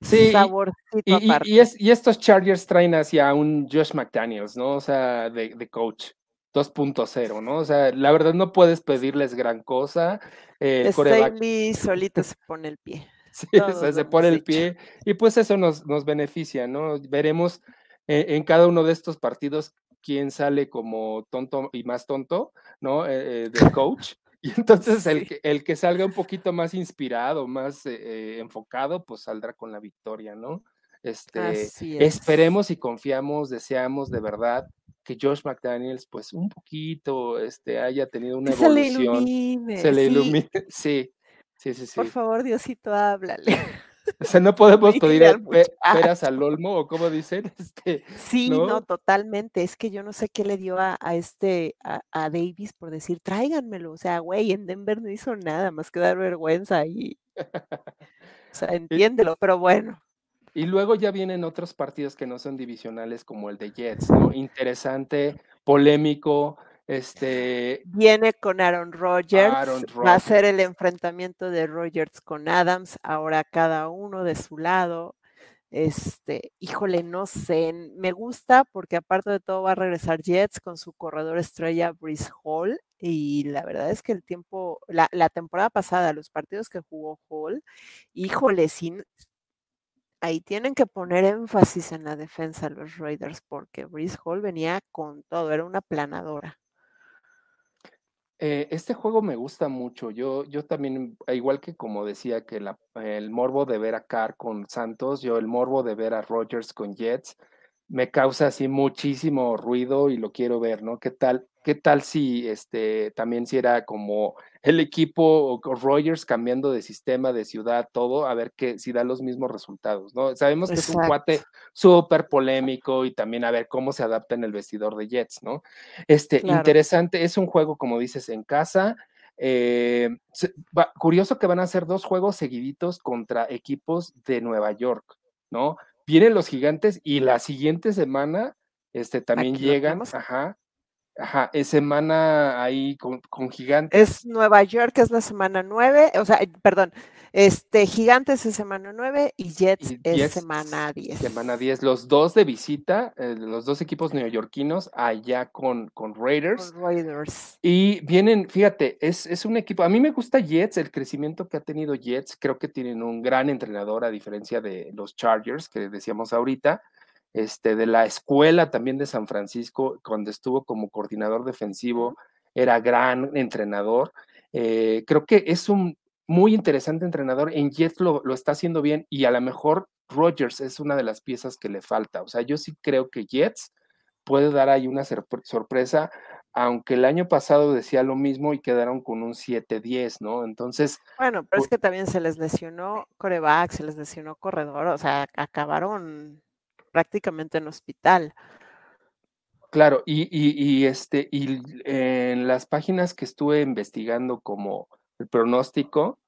Sí, y- saborcito Y, y- aparte. es, y estos Chargers traen hacia un Josh McDaniels, ¿no? O sea, de, de coach 2.0, ¿no? O sea, la verdad no puedes pedirles gran cosa. Coreback Staley solito se pone el pie. Sí, o Todos sea, se pone el pie y pues eso nos, nos beneficia, ¿no? Veremos eh, en cada uno de estos partidos quién sale como tonto y más tonto, ¿no? Eh, eh, del coach. Y entonces el, que, el que salga un poquito más inspirado, más eh, eh, enfocado, pues saldrá con la victoria, ¿no? Este, Así es. esperemos y confiamos, deseamos de verdad que Josh McDaniels, pues un poquito, este, haya tenido una Que se le evolución, ilumine. se le ilumine, sí, sí, sí, sí. Por favor, Diosito, háblale. O sea, no podemos pedir pe- peras al olmo, o como dicen, este, Sí, no, ¿no? totalmente. Es que yo no sé qué le dio a, a este, a, a Davis por decir, tráiganmelo. O sea, güey, en Denver no hizo nada más que dar vergüenza y, o sea, entiéndelo, pero bueno. y luego ya vienen otros partidos que no son divisionales, como el de Jets, ¿no? Interesante, polémico, este, Viene con Aaron Rodgers, Aaron va a ser el enfrentamiento de Rodgers con Adams, ahora cada uno de su lado. Este, híjole, no sé, me gusta porque aparte de todo va a regresar Jets con su corredor estrella Brees Hall y la verdad es que el tiempo, la, la temporada pasada, los partidos que jugó Hall, híjole, sí, ahí tienen que poner énfasis en la defensa los Raiders porque Brees Hall venía con todo, era una planadora. Eh, este juego me gusta mucho. Yo, yo también, igual que como decía que la- el morbo de ver a Carr con Santos, yo el morbo de ver a Rodgers con Jets, me causa así muchísimo ruido y lo quiero ver, ¿no? ¿Qué tal, qué tal si este también si era como el equipo Rodgers cambiando de sistema, de ciudad, todo, a ver que si da los mismos resultados, ¿no? Sabemos que es un cuate súper polémico y también a ver cómo se adapta en el vestidor de Jets, ¿no? Este, claro. interesante, es un juego, como dices, en casa. eh, curioso que van a hacer dos juegos seguiditos contra equipos de Nueva York, ¿no? Vienen los gigantes y la siguiente semana este, también Aquí llegan, ajá, ajá, es semana ahí con, con gigantes Es Nueva York, es la semana 9, o sea, perdón, este, Gigantes es semana 9 y Jets y es 10, semana 10. semana 10, los dos de visita, eh, los dos equipos neoyorquinos allá con, con Raiders. Con Raiders. Y vienen, fíjate, es, es un equipo, a mí me gusta Jets, el crecimiento que ha tenido Jets, creo que tienen un gran entrenador a diferencia de los Chargers que decíamos ahorita, este, de la escuela también de San Francisco, cuando estuvo como coordinador defensivo, era gran entrenador. Eh, creo que es un muy interesante entrenador, en Jets lo, lo está haciendo bien y a lo mejor Rodgers es una de las piezas que le falta, o sea, yo sí creo que Jets puede dar ahí una sorpre- sorpresa, aunque el año pasado decía lo mismo y quedaron con un 7-10, ¿no? Entonces, Bueno, pero es pu- que también se les lesionó coreback, se les lesionó corredor, o sea, acabaron prácticamente en hospital. claro, y, y, y, este, y en las páginas que estuve investigando como el pronóstico,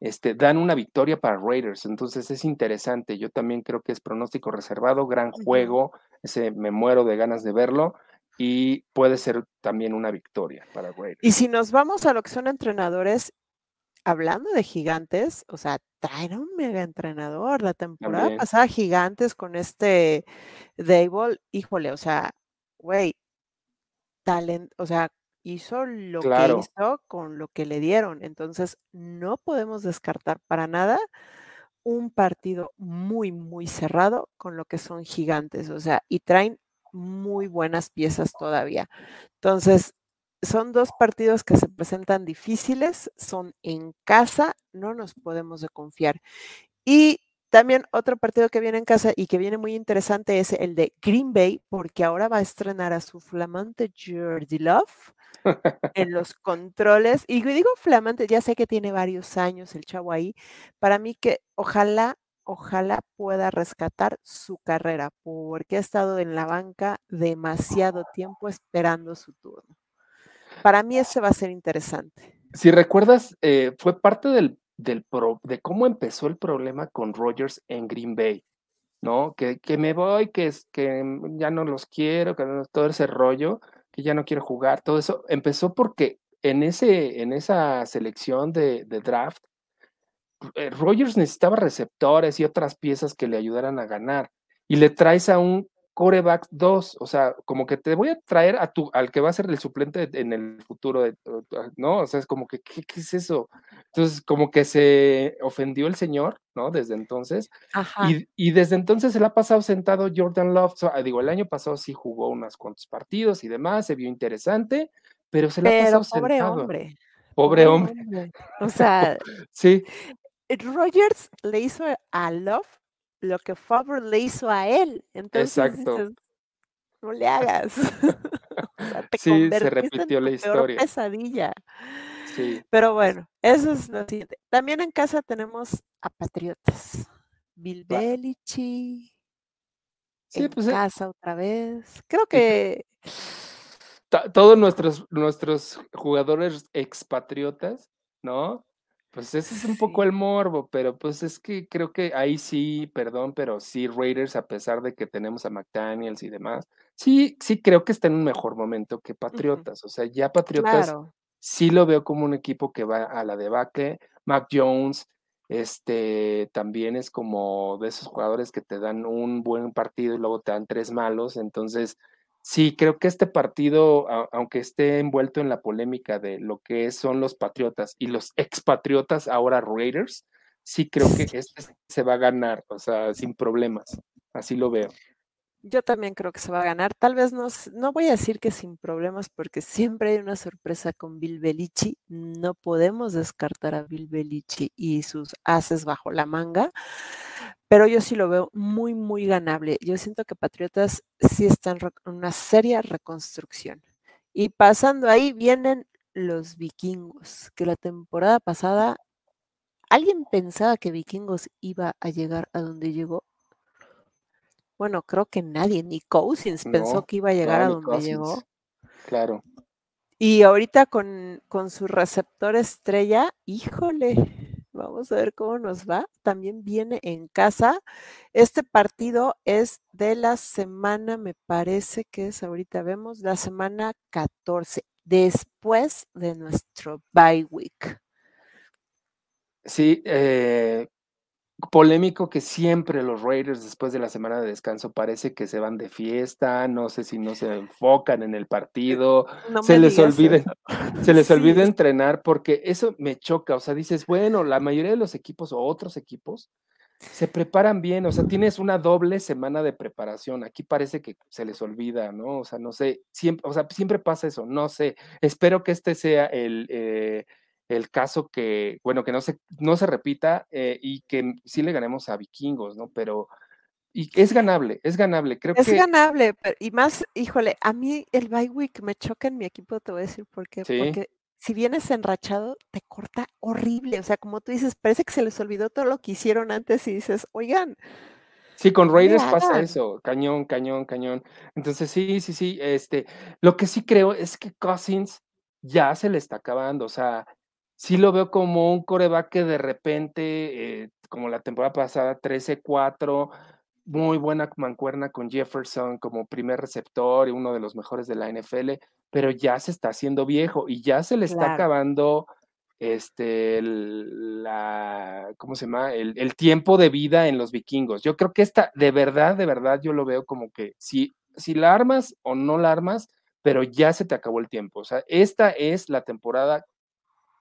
este, dan una victoria para Raiders. Entonces es interesante. Yo también creo que es pronóstico reservado, gran juego. Ese me muero de ganas de verlo y puede ser también una victoria para Raiders. Y si nos vamos a lo que son entrenadores, hablando de gigantes, o sea, traen un mega entrenador. La temporada pasada, gigantes con este Dable, híjole, o sea, güey, talent, o sea, hizo lo que hizo con lo que le dieron. Entonces, no podemos descartar para nada un partido muy, muy cerrado con lo que son gigantes, o sea, y traen muy buenas piezas todavía. Entonces, son dos partidos que se presentan difíciles, son en casa, no nos podemos de confiar. Y también otro partido que viene en casa y que viene muy interesante es el de Green Bay, porque ahora va a estrenar a su flamante Jordi Love en los controles. Y digo flamante, ya sé que tiene varios años el chavo ahí. Para mí que ojalá, ojalá pueda rescatar su carrera, porque ha estado en la banca demasiado tiempo esperando su turno. Para mí ese va a ser interesante. Si recuerdas, eh, fue parte del, del de cómo empezó el problema con Rogers en Green Bay, ¿no? Que, que me voy, que, que ya no los quiero, que todo ese rollo, que ya no quiero jugar, todo eso. Empezó porque en, ese, en esa selección de, de draft, eh, Rogers necesitaba receptores y otras piezas que le ayudaran a ganar. Y le traes a un coreback 2, o sea, como que te voy a traer a tu, al que va a ser el suplente en el futuro, de, ¿no? O sea, es como que, ¿qué, es eso? Entonces, como que se ofendió el señor, ¿no? Desde entonces. Y, y, desde entonces se le ha pasado sentado Jordan Love, digo, el año pasado sí jugó unos cuantos partidos y demás, se vio interesante, pero se le ha pasado pobre sentado. Hombre. Pobre, hombre. hombre. O sea, sí. Rogers le hizo a Love lo que Favre le hizo a él. Entonces, Exacto. no le hagas. sí, se repitió la historia. pesadilla. Sí. Pero bueno, eso es lo siguiente. También en casa tenemos a Patriotas. Bill Belichick. Sí, en pues, eh casa otra vez. Creo que todos nuestros, nuestros jugadores expatriotas, ¿no? Pues ese es un poco el morbo, pero pues es que creo que ahí sí, perdón, pero sí Raiders, a pesar de que tenemos a McDaniels y demás, sí, sí creo que está en un mejor momento que Patriotas. O sea, ya Patriotas sí lo veo como un equipo que va a la debacle. Mac Jones, este, también es como de esos jugadores que te dan un buen partido y luego te dan tres malos. Entonces, Sí, creo que este partido, aunque esté envuelto en la polémica de lo que son los patriotas y los expatriotas, ahora Raiders, sí creo que este se va a ganar, o sea, sin problemas. Así lo veo. Yo también creo que se va a ganar. Tal vez no, no voy a decir que sin problemas, porque siempre hay una sorpresa con Bill Belichi. No podemos descartar a Bill Belichi y sus haces bajo la manga, pero yo sí lo veo muy, muy ganable. Yo siento que Patriotas sí están en una seria reconstrucción. Y pasando ahí vienen los vikingos, que la temporada pasada, ¿alguien pensaba que vikingos iba a llegar a donde llegó? Bueno, creo que nadie, ni Cousins pensó que iba a llegar a donde llegó. Claro. Y ahorita con, con su receptor estrella, híjole, vamos a ver cómo nos va. También viene en casa. Este partido es de la semana, me parece que es ahorita vemos, la semana 14, después de nuestro bye week. Sí, eh, polémico que siempre los Raiders después de la semana de descanso parece que se van de fiesta, no sé si no se enfocan en el partido, se les olvida se les olvida entrenar porque eso me choca, o sea, dices, bueno, la mayoría de los equipos o otros equipos se preparan bien, o sea, tienes una doble semana de preparación, aquí parece que se les olvida, ¿no? O sea, no sé, siempre, o sea, siempre pasa eso, no sé, espero que este sea el... Eh, el caso que, bueno, que no se, no se repita eh, y que sí le ganemos a vikingos, ¿no? Pero y es ganable, es ganable, creo es que... Es ganable, y más, híjole, a mí el bye week me choca en mi equipo, te voy a decir por qué, porque si vienes enrachado, te corta horrible, o sea, como tú dices, parece que se les olvidó todo lo que hicieron antes y dices, oigan. Sí, con Raiders pasa eso, cañón, cañón, cañón. Entonces, sí, sí, sí, este, lo que sí creo es que Cousins ya se le está acabando, o sea, sí lo veo como un coreback que de repente, eh, como la temporada pasada, 13-4, muy buena mancuerna con Jefferson como primer receptor y uno de los mejores de la NFL, pero ya se está haciendo viejo y ya se le está acabando este, la, ¿cómo se llama? El, tiempo de vida en los vikingos. Yo creo que esta, de verdad, de verdad, yo lo veo como que si, si la armas o no la armas, pero ya se te acabó el tiempo. O sea, esta es la temporada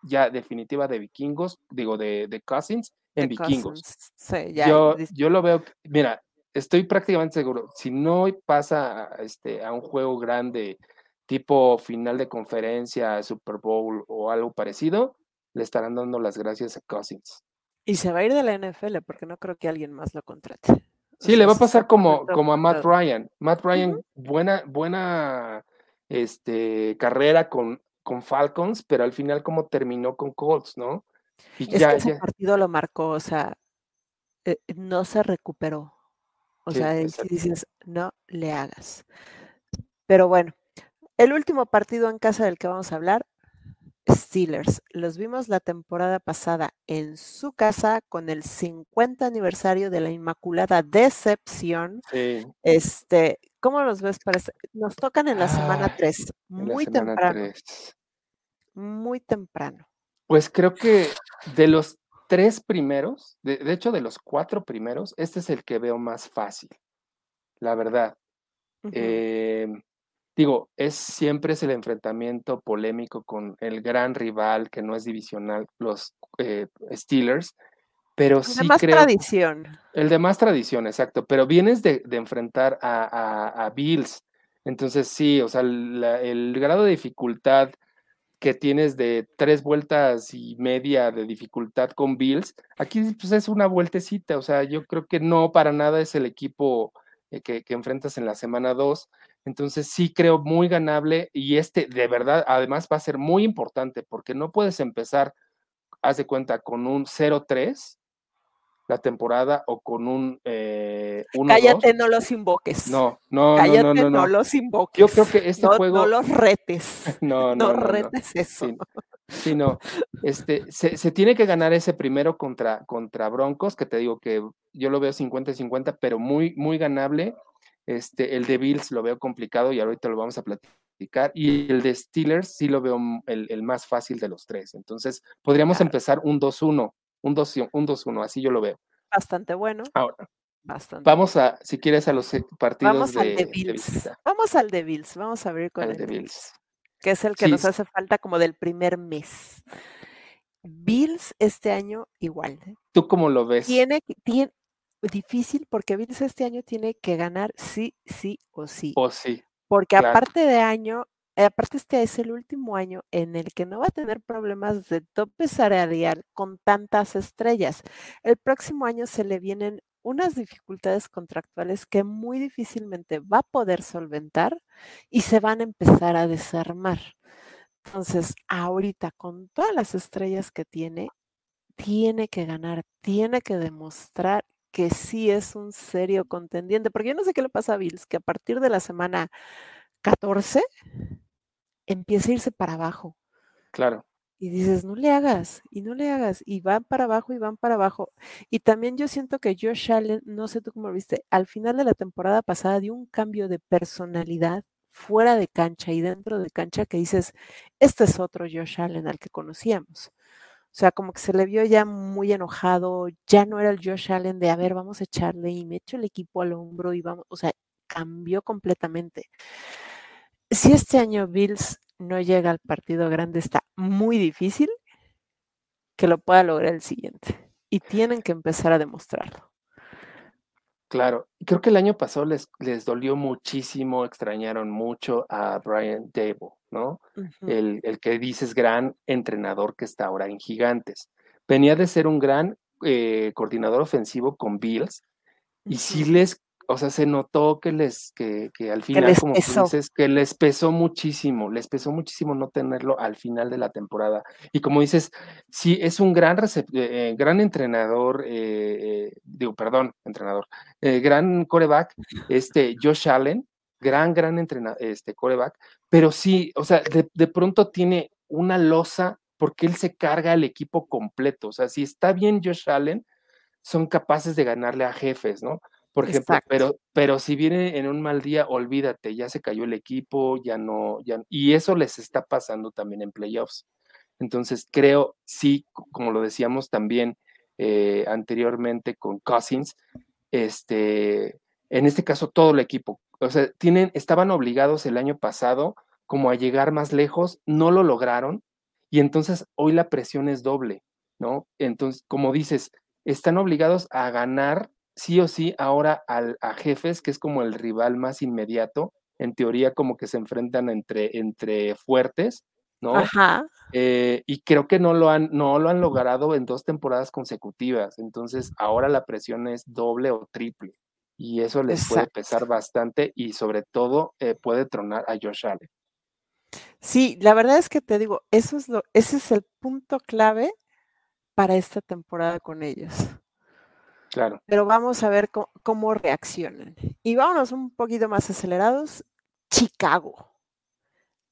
ya definitiva de vikingos, digo, de, de Cousins en vikingos. yo, yo lo veo, mira, estoy prácticamente seguro, si no pasa este, a un juego grande tipo final de conferencia, Super Bowl o algo parecido, le estarán dando las gracias a Cousins. Y se va a ir de la NFL porque no creo que alguien más lo contrate. Sí, le va a pasar como, como a Matt Ryan. Matt Ryan, buena, buena este, carrera con, con Falcons, pero al final como terminó con Colts, ¿no? Y es ya, que ese partido lo marcó, o sea, eh, no se recuperó. O sea, si dices, no le hagas. Pero bueno, el último partido en casa del que vamos a hablar, Steelers. Los vimos la temporada pasada en su casa con el 50 aniversario de la Inmaculada Decepción. Sí. Este, ¿cómo los ves? Para Nos tocan en la semana 3, muy temprano. Muy temprano. Pues creo que de los tres primeros, de, hecho de los cuatro primeros, este es el que veo más fácil, la verdad. Em, digo, es siempre es el enfrentamiento polémico con el gran rival que no es divisional, los eh, Steelers, pero sí el de más tradición. El de más tradición, exacto, pero vienes de, enfrentar a, Bills, entonces sí, o sea, el grado de dificultad que tienes de tres vueltas y media de dificultad con Bills, aquí pues es una vueltecita, o sea, yo creo que no para nada es el equipo eh, que, enfrentas en la semana 2, entonces sí creo muy ganable y este de verdad además va a ser muy importante porque no puedes empezar, haz de cuenta, con un 0-3 la temporada o con un eh, Cállate, no los invoques. No, no, Cállate, no, no, no, los invoques. Yo creo que este juego. No los retes. no, no, no, retes eso. Sí, no. Este, se, tiene que ganar ese primero contra, contra Broncos, que te digo que yo lo veo 50-50, pero muy, muy ganable. Este, el de Bills lo veo complicado y ahorita lo vamos a platicar. Y el de Steelers sí lo veo el, el más fácil de los tres. Entonces, podríamos empezar un 2-1 un 2-1, así yo lo veo. Bastante bueno. Ahora, vamos a, si quieres, a los eh, partidos vamos de, al de Bills. vamos al de Bills, vamos a ver con el, de Bills. Que es el que nos hace falta como del primer mes. Bills este año igual. ¿eh? ¿Tú cómo lo ves? Tiene, tiene difícil porque Bills este año tiene que ganar sí, sí o sí. O sí. Porque aparte de año, aparte este es el último año en el que no va a tener problemas de tope salarial con tantas estrellas. El próximo año se le vienen unas dificultades contractuales que muy difícilmente va a poder solventar y se van a empezar a desarmar. Entonces, ahorita con todas las estrellas que tiene, tiene que ganar, tiene que demostrar que sí es un serio contendiente, porque yo no sé qué le pasa a Bills, que a partir de la semana 14 empieza a irse para abajo. Claro. Y dices, no le hagas, y no le hagas, y van para abajo y van para abajo. Y también yo siento que Josh Allen, no sé tú cómo lo viste, al final de la temporada pasada dio un cambio de personalidad fuera de cancha y dentro de cancha que dices, este es otro Josh Allen al que conocíamos. O sea, como que se le vio ya muy enojado, ya no era el Josh Allen de, a ver, vamos a echarle y me echo el equipo al hombro y vamos, o sea, cambió completamente si este año Bills no llega al partido grande, está muy difícil que lo pueda lograr el siguiente. Y tienen que empezar a demostrarlo. Claro, creo que el año pasado les, les dolió muchísimo, extrañaron mucho a Brian Dable, ¿no? el, que dices gran entrenador que está ahora en Gigantes. Venía de ser un gran eh, coordinador ofensivo con Bills y sí les o sea, se notó que les, que, que al final, como dices, que les pesó muchísimo, les pesó muchísimo no tenerlo al final de la temporada. Y como dices, sí, es un gran, eh, eh, gran entrenador, eh, digo, perdón, entrenador, gran coreback, este Josh Allen, gran, gran entrenador, este coreback, pero sí, o sea, de, de pronto tiene una losa porque él se carga al equipo completo. O sea, si está bien Josh Allen, son capaces de ganarle a jefes, ¿no? Por ejemplo, pero, pero si viene en un mal día, olvídate, ya se cayó el equipo, ya no, ya, y eso les está pasando también en playoffs. Entonces, creo, sí, como lo decíamos también eh, anteriormente con Cousins, este, en este caso todo el equipo, o sea, tienen, estaban obligados el año pasado como a llegar más lejos, no lo lograron, y entonces hoy la presión es doble, ¿no? Entonces, como dices, están obligados a ganar sí o sí ahora al, a jefes, que es como el rival más inmediato, en teoría como que se enfrentan entre, entre fuertes, ¿no? Ajá. Eh, y creo que no lo, han, no lo han logrado en dos temporadas consecutivas, entonces ahora la presión es doble o triple, y eso les puede pesar bastante y sobre todo eh, puede tronar a Josh Allen. Sí, la verdad es que te digo, eso es lo, ese es el punto clave para esta temporada con ellos. Claro. Pero vamos a ver cómo, reaccionan. Y vámonos un poquito más acelerados. Chicago.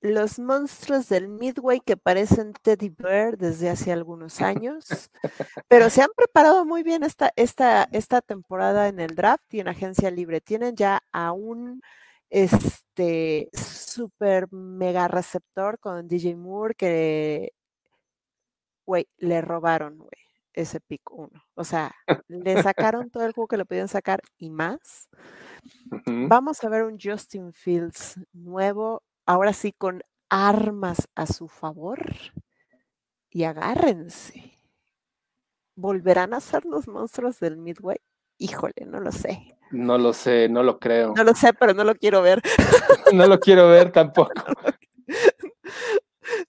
Los monstruos del Midway que parecen Teddy Bear desde hace algunos años, pero se han preparado muy bien esta, esta, esta temporada en el draft y en agencia libre. Tienen ya a un este super mega receptor con DJ Moore que, güey, le robaron, güey ese pick 1. O sea, le sacaron todo el juego que le podían sacar y más. Vamos a ver un Justin Fields nuevo, ahora sí con armas a su favor. Y agárrense. ¿Volverán a ser los monstruos del Midway? Híjole, no lo sé. No lo sé, no lo creo. No lo sé, pero no lo quiero ver. no lo quiero ver tampoco.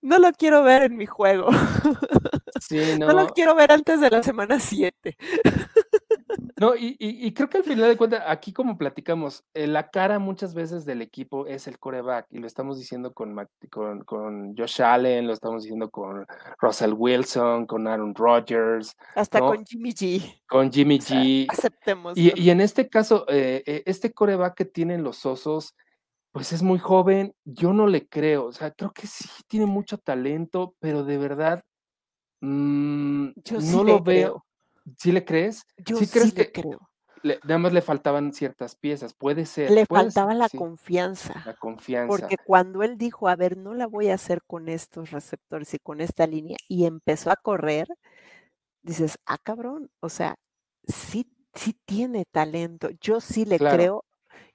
No lo quiero ver en mi juego. no. lo quiero ver antes de la semana 7. No, y, creo que al final de cuentas, aquí como platicamos, eh, la cara muchas veces del equipo es el coreback, y lo estamos diciendo con, con, con, Josh Allen, lo estamos diciendo con Russell Wilson, con Aaron Rodgers. Hasta con Jimmy G. Con Jimmy G. aceptemos. Y, en este caso, eh, eh, este coreback que tienen los osos, pues es muy joven, yo no le creo, o sea, creo que sí tiene mucho talento, pero de verdad Mm, no lo veo. ¿Sí le crees? Yo sí, crees que creo. Le, nada más le faltaban ciertas piezas, puede ser. Le faltaba la confianza. La confianza. Porque cuando él dijo, a ver, no la voy a hacer con estos receptores y con esta línea, y empezó a correr, dices, ah, cabrón, o sea, sí, sí tiene talento. Yo sí le creo.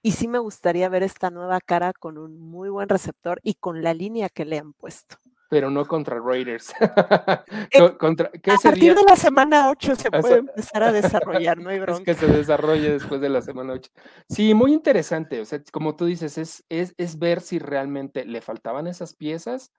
Y sí me gustaría ver esta nueva cara con un muy buen receptor y con la línea que le han puesto pero no contra Raiders. Eh, contra, a partir de la semana 8 se puede empezar a desarrollar, no hay bronca. Es que se desarrolle después de la semana 8. Sí, muy interesante. O sea, como tú dices, es, es, es ver si realmente le faltaban esas piezas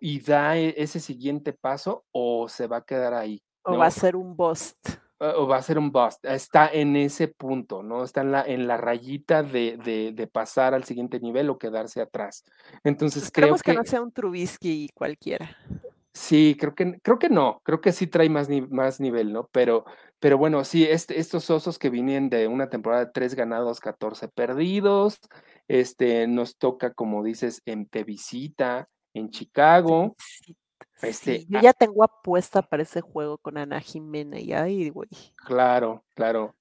y da e, ese siguiente paso o se va a quedar ahí. O va a ser un bust o va a ser un bust. Está en ese punto, ¿no? Está en la, en la rayita de, de, pasar al siguiente nivel o quedarse atrás. Entonces creo que, que no sea un Trubisky cualquiera. Sí, creo que, creo que no, creo que sí trae más, más nivel, ¿no? Pero, pero bueno, sí, este, estos osos que vienen de una temporada de tres ganados, 14 perdidos, este, nos toca, como dices, en de visita en Chicago. Este, yo ya tengo apuesta para ese juego con Ana Jimena y ahí, güey. Claro, claro.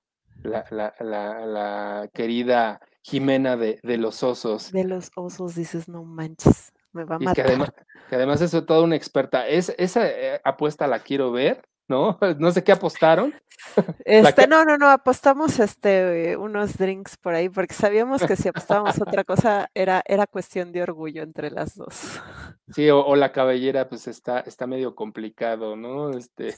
La, la, la, querida Jimena de, de, los osos. De los osos, dices, no manches, me va a matar. Que además, que además es toda una experta. Es, esa eh, apuesta la quiero ver ¿no? No sé qué apostaron. Este, no, no, no, apostamos este unos drinks por ahí, porque sabíamos que si apostábamos otra cosa era, era cuestión de orgullo entre las dos. Sí, o, la cabellera, pues está, está medio complicado, ¿no? Este.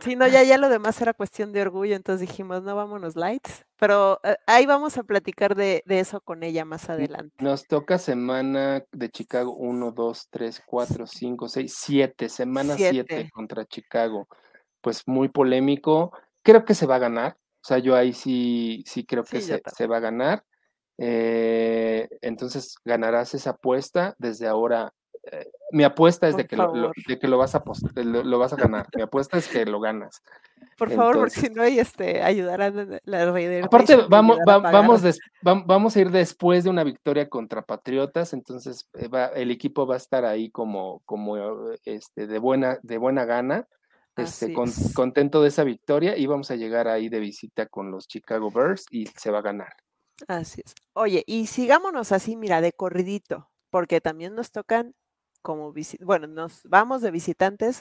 Sí, no, ya, ya lo demás era cuestión de orgullo, entonces dijimos, no vámonos lights, pero eh, ahí vamos a platicar de, de, eso con ella más adelante. Nos toca semana de Chicago 1, 2, 3, 4, 5, 6, 7, semana 7 contra Chicago pues muy polémico. Creo que se va a ganar. O sea, yo ahí sí, sí creo que se, va a ganar. Eh, entonces ganarás esa apuesta desde ahora. Eh, mi apuesta es de que lo, de que lo vas a lo, vas a ganar. Mi apuesta es que lo ganas. Por favor, porque si no, este, ayudarán la Raider. Aparte, vamos, vamos, vamos a ir después de una victoria contra Patriotas, entonces eh, el equipo va a estar ahí como, como este, de, buena, de buena gana. Este, contento de esa victoria y vamos a llegar ahí de visita con los Chicago Bears y se va a ganar. Así es. Oye, y sigámonos así, mira, de corridito, porque también nos tocan como, bueno, nos vamos de visitantes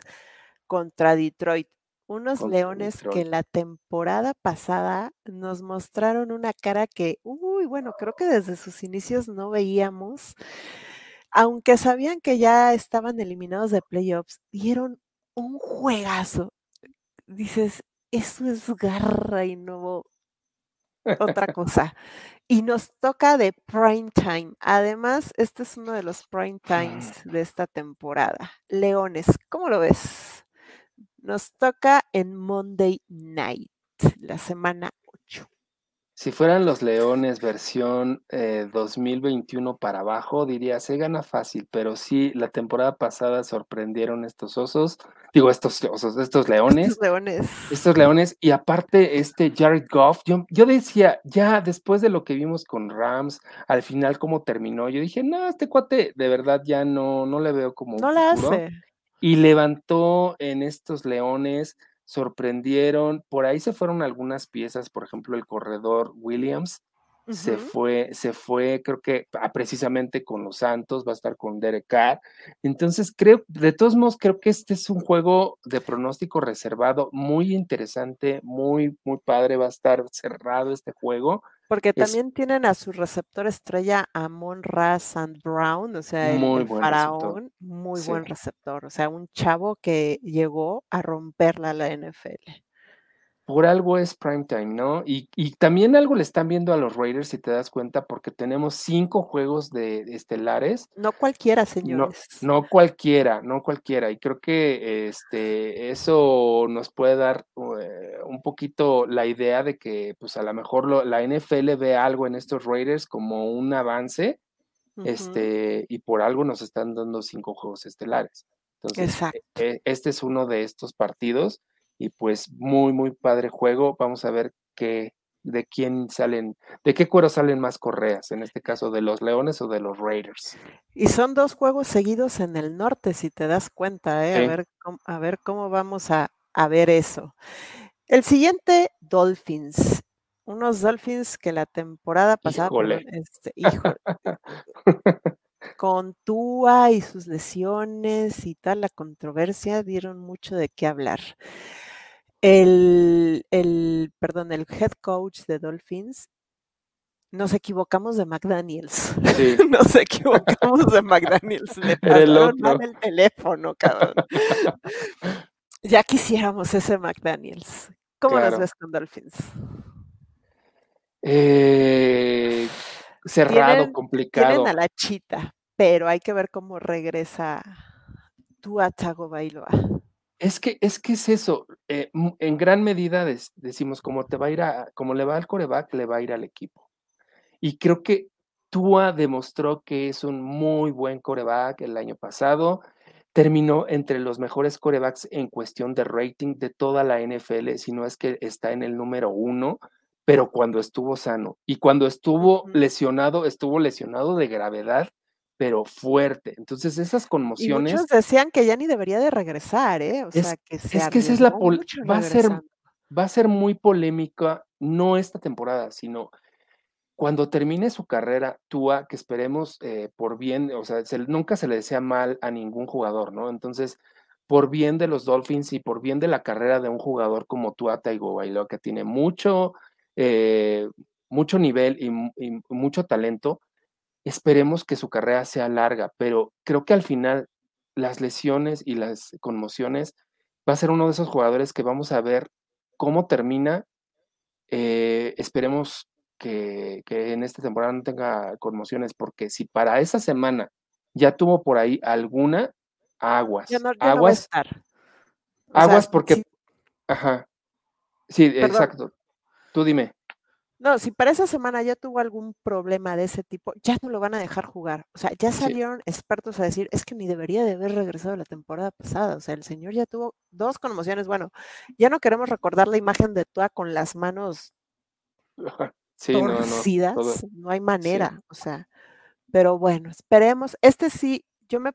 contra Detroit. Unos leones que la temporada pasada nos mostraron una cara que, uy, bueno, creo que desde sus inicios no veíamos. Aunque sabían que ya estaban eliminados de playoffs, dieron un juegazo. Dices, eso es garra y no otra cosa. Y nos toca de prime time. Además, este es uno de los prime times de esta temporada. Leones, ¿cómo lo ves? Nos toca en Monday Night, la semana 8. Si fueran los Leones versión 2021 eh, para abajo, diría, se gana fácil, pero sí, la temporada pasada sorprendieron estos osos, digo, estos osos, estos leones. Estos leones. Estos leones, y aparte este Jared Goff, yo, yo decía, ya después de lo que vimos con Rams, al final cómo terminó, yo dije, no, este cuate de verdad ya no, no le veo como... No la hace. Y levantó en estos leones sorprendieron, por ahí se fueron algunas piezas, por ejemplo, el corredor Williams, se fue, se fue, creo que ah, precisamente con los Santos, va a estar con Derek Carr. Entonces, creo, de todos modos, creo que este es un juego de pronóstico reservado, muy interesante, muy, muy padre, va a estar cerrado este juego. Porque también tienen a su receptor estrella Amon Ra and Brown, o sea, el, faraón, muy buen receptor, o sea, un chavo que llegó a romperla la NFL por algo es primetime, ¿no? Y, también algo le están viendo a los Raiders, si te das cuenta, porque tenemos cinco juegos de, estelares. No cualquiera, señores. No, cualquiera, no cualquiera. Y creo que este, eso nos puede dar eh, un poquito la idea de que, pues a lo mejor la NFL ve algo en estos Raiders como un avance, este, y por algo nos están dando cinco juegos estelares. Entonces, e, este es uno de estos partidos y pues muy, muy padre juego. Vamos a ver qué, de quién salen, de qué cuero salen más correas, en este caso de los Leones o de los Raiders. Y son dos juegos seguidos en el norte, si te das cuenta, ¿eh? a, ver, a ver cómo vamos a, ver eso. El siguiente, Dolphins. Unos Dolphins que la temporada pasada, este, con Tua y sus lesiones y tal, la controversia dieron mucho de qué hablar. El, el, perdón, el head coach de Dolphins, nos equivocamos de McDaniels. nos equivocamos de McDaniels. Le pasaron mal el teléfono, cabrón. ya quisiéramos ese McDaniels. ¿Cómo nos ves con Dolphins? Eh, cerrado, complicado. Tienen a la chita, pero hay que ver cómo regresa tu a Bailoa. Es que, es que es eso, eh, en gran medida decimos, como te va a ir a, como le va al coreback, le va a ir al equipo. Y creo que Tua demostró que es un muy buen coreback el año pasado. Terminó entre los mejores corebacks en cuestión de rating de toda la NFL, si no es que está en el número uno, pero cuando estuvo sano. Y cuando estuvo lesionado, estuvo lesionado de gravedad pero fuerte. Entonces, esas conmociones. muchos decían que ya ni debería de regresar, ¿eh? O sea, que se Es que esa es la. Va a, ser, va a ser muy polémica, no esta temporada, sino cuando termine su carrera, Tua, que esperemos eh, por bien, o sea, nunca se le desea mal a ningún jugador, ¿no? Entonces, por bien de los Dolphins y por bien de la carrera de un jugador como Tua Tagovailoa, que tiene mucho, eh, mucho nivel y mucho talento, Esperemos que su carrera sea larga, pero creo que al final las lesiones y las conmociones va a ser uno de esos jugadores que vamos a ver cómo termina. Eh, esperemos que, en esta temporada no tenga conmociones, porque si para esa semana ya tuvo por ahí alguna, aguas. aguas. aguas porque. Ajá. Sí, exacto. Tú dime. No, si para esa semana ya tuvo algún problema de ese tipo, ya no lo van a dejar jugar. O sea, ya Sí. salieron expertos a decir, es que ni debería de haber regresado la temporada pasada. O sea, el señor ya tuvo dos conmociones. Bueno, ya no queremos recordar la imagen de Tua con las manos. Sí, no, no, todo. torcidas. No, hay manera. O sea, pero bueno, esperemos. Este sí, yo me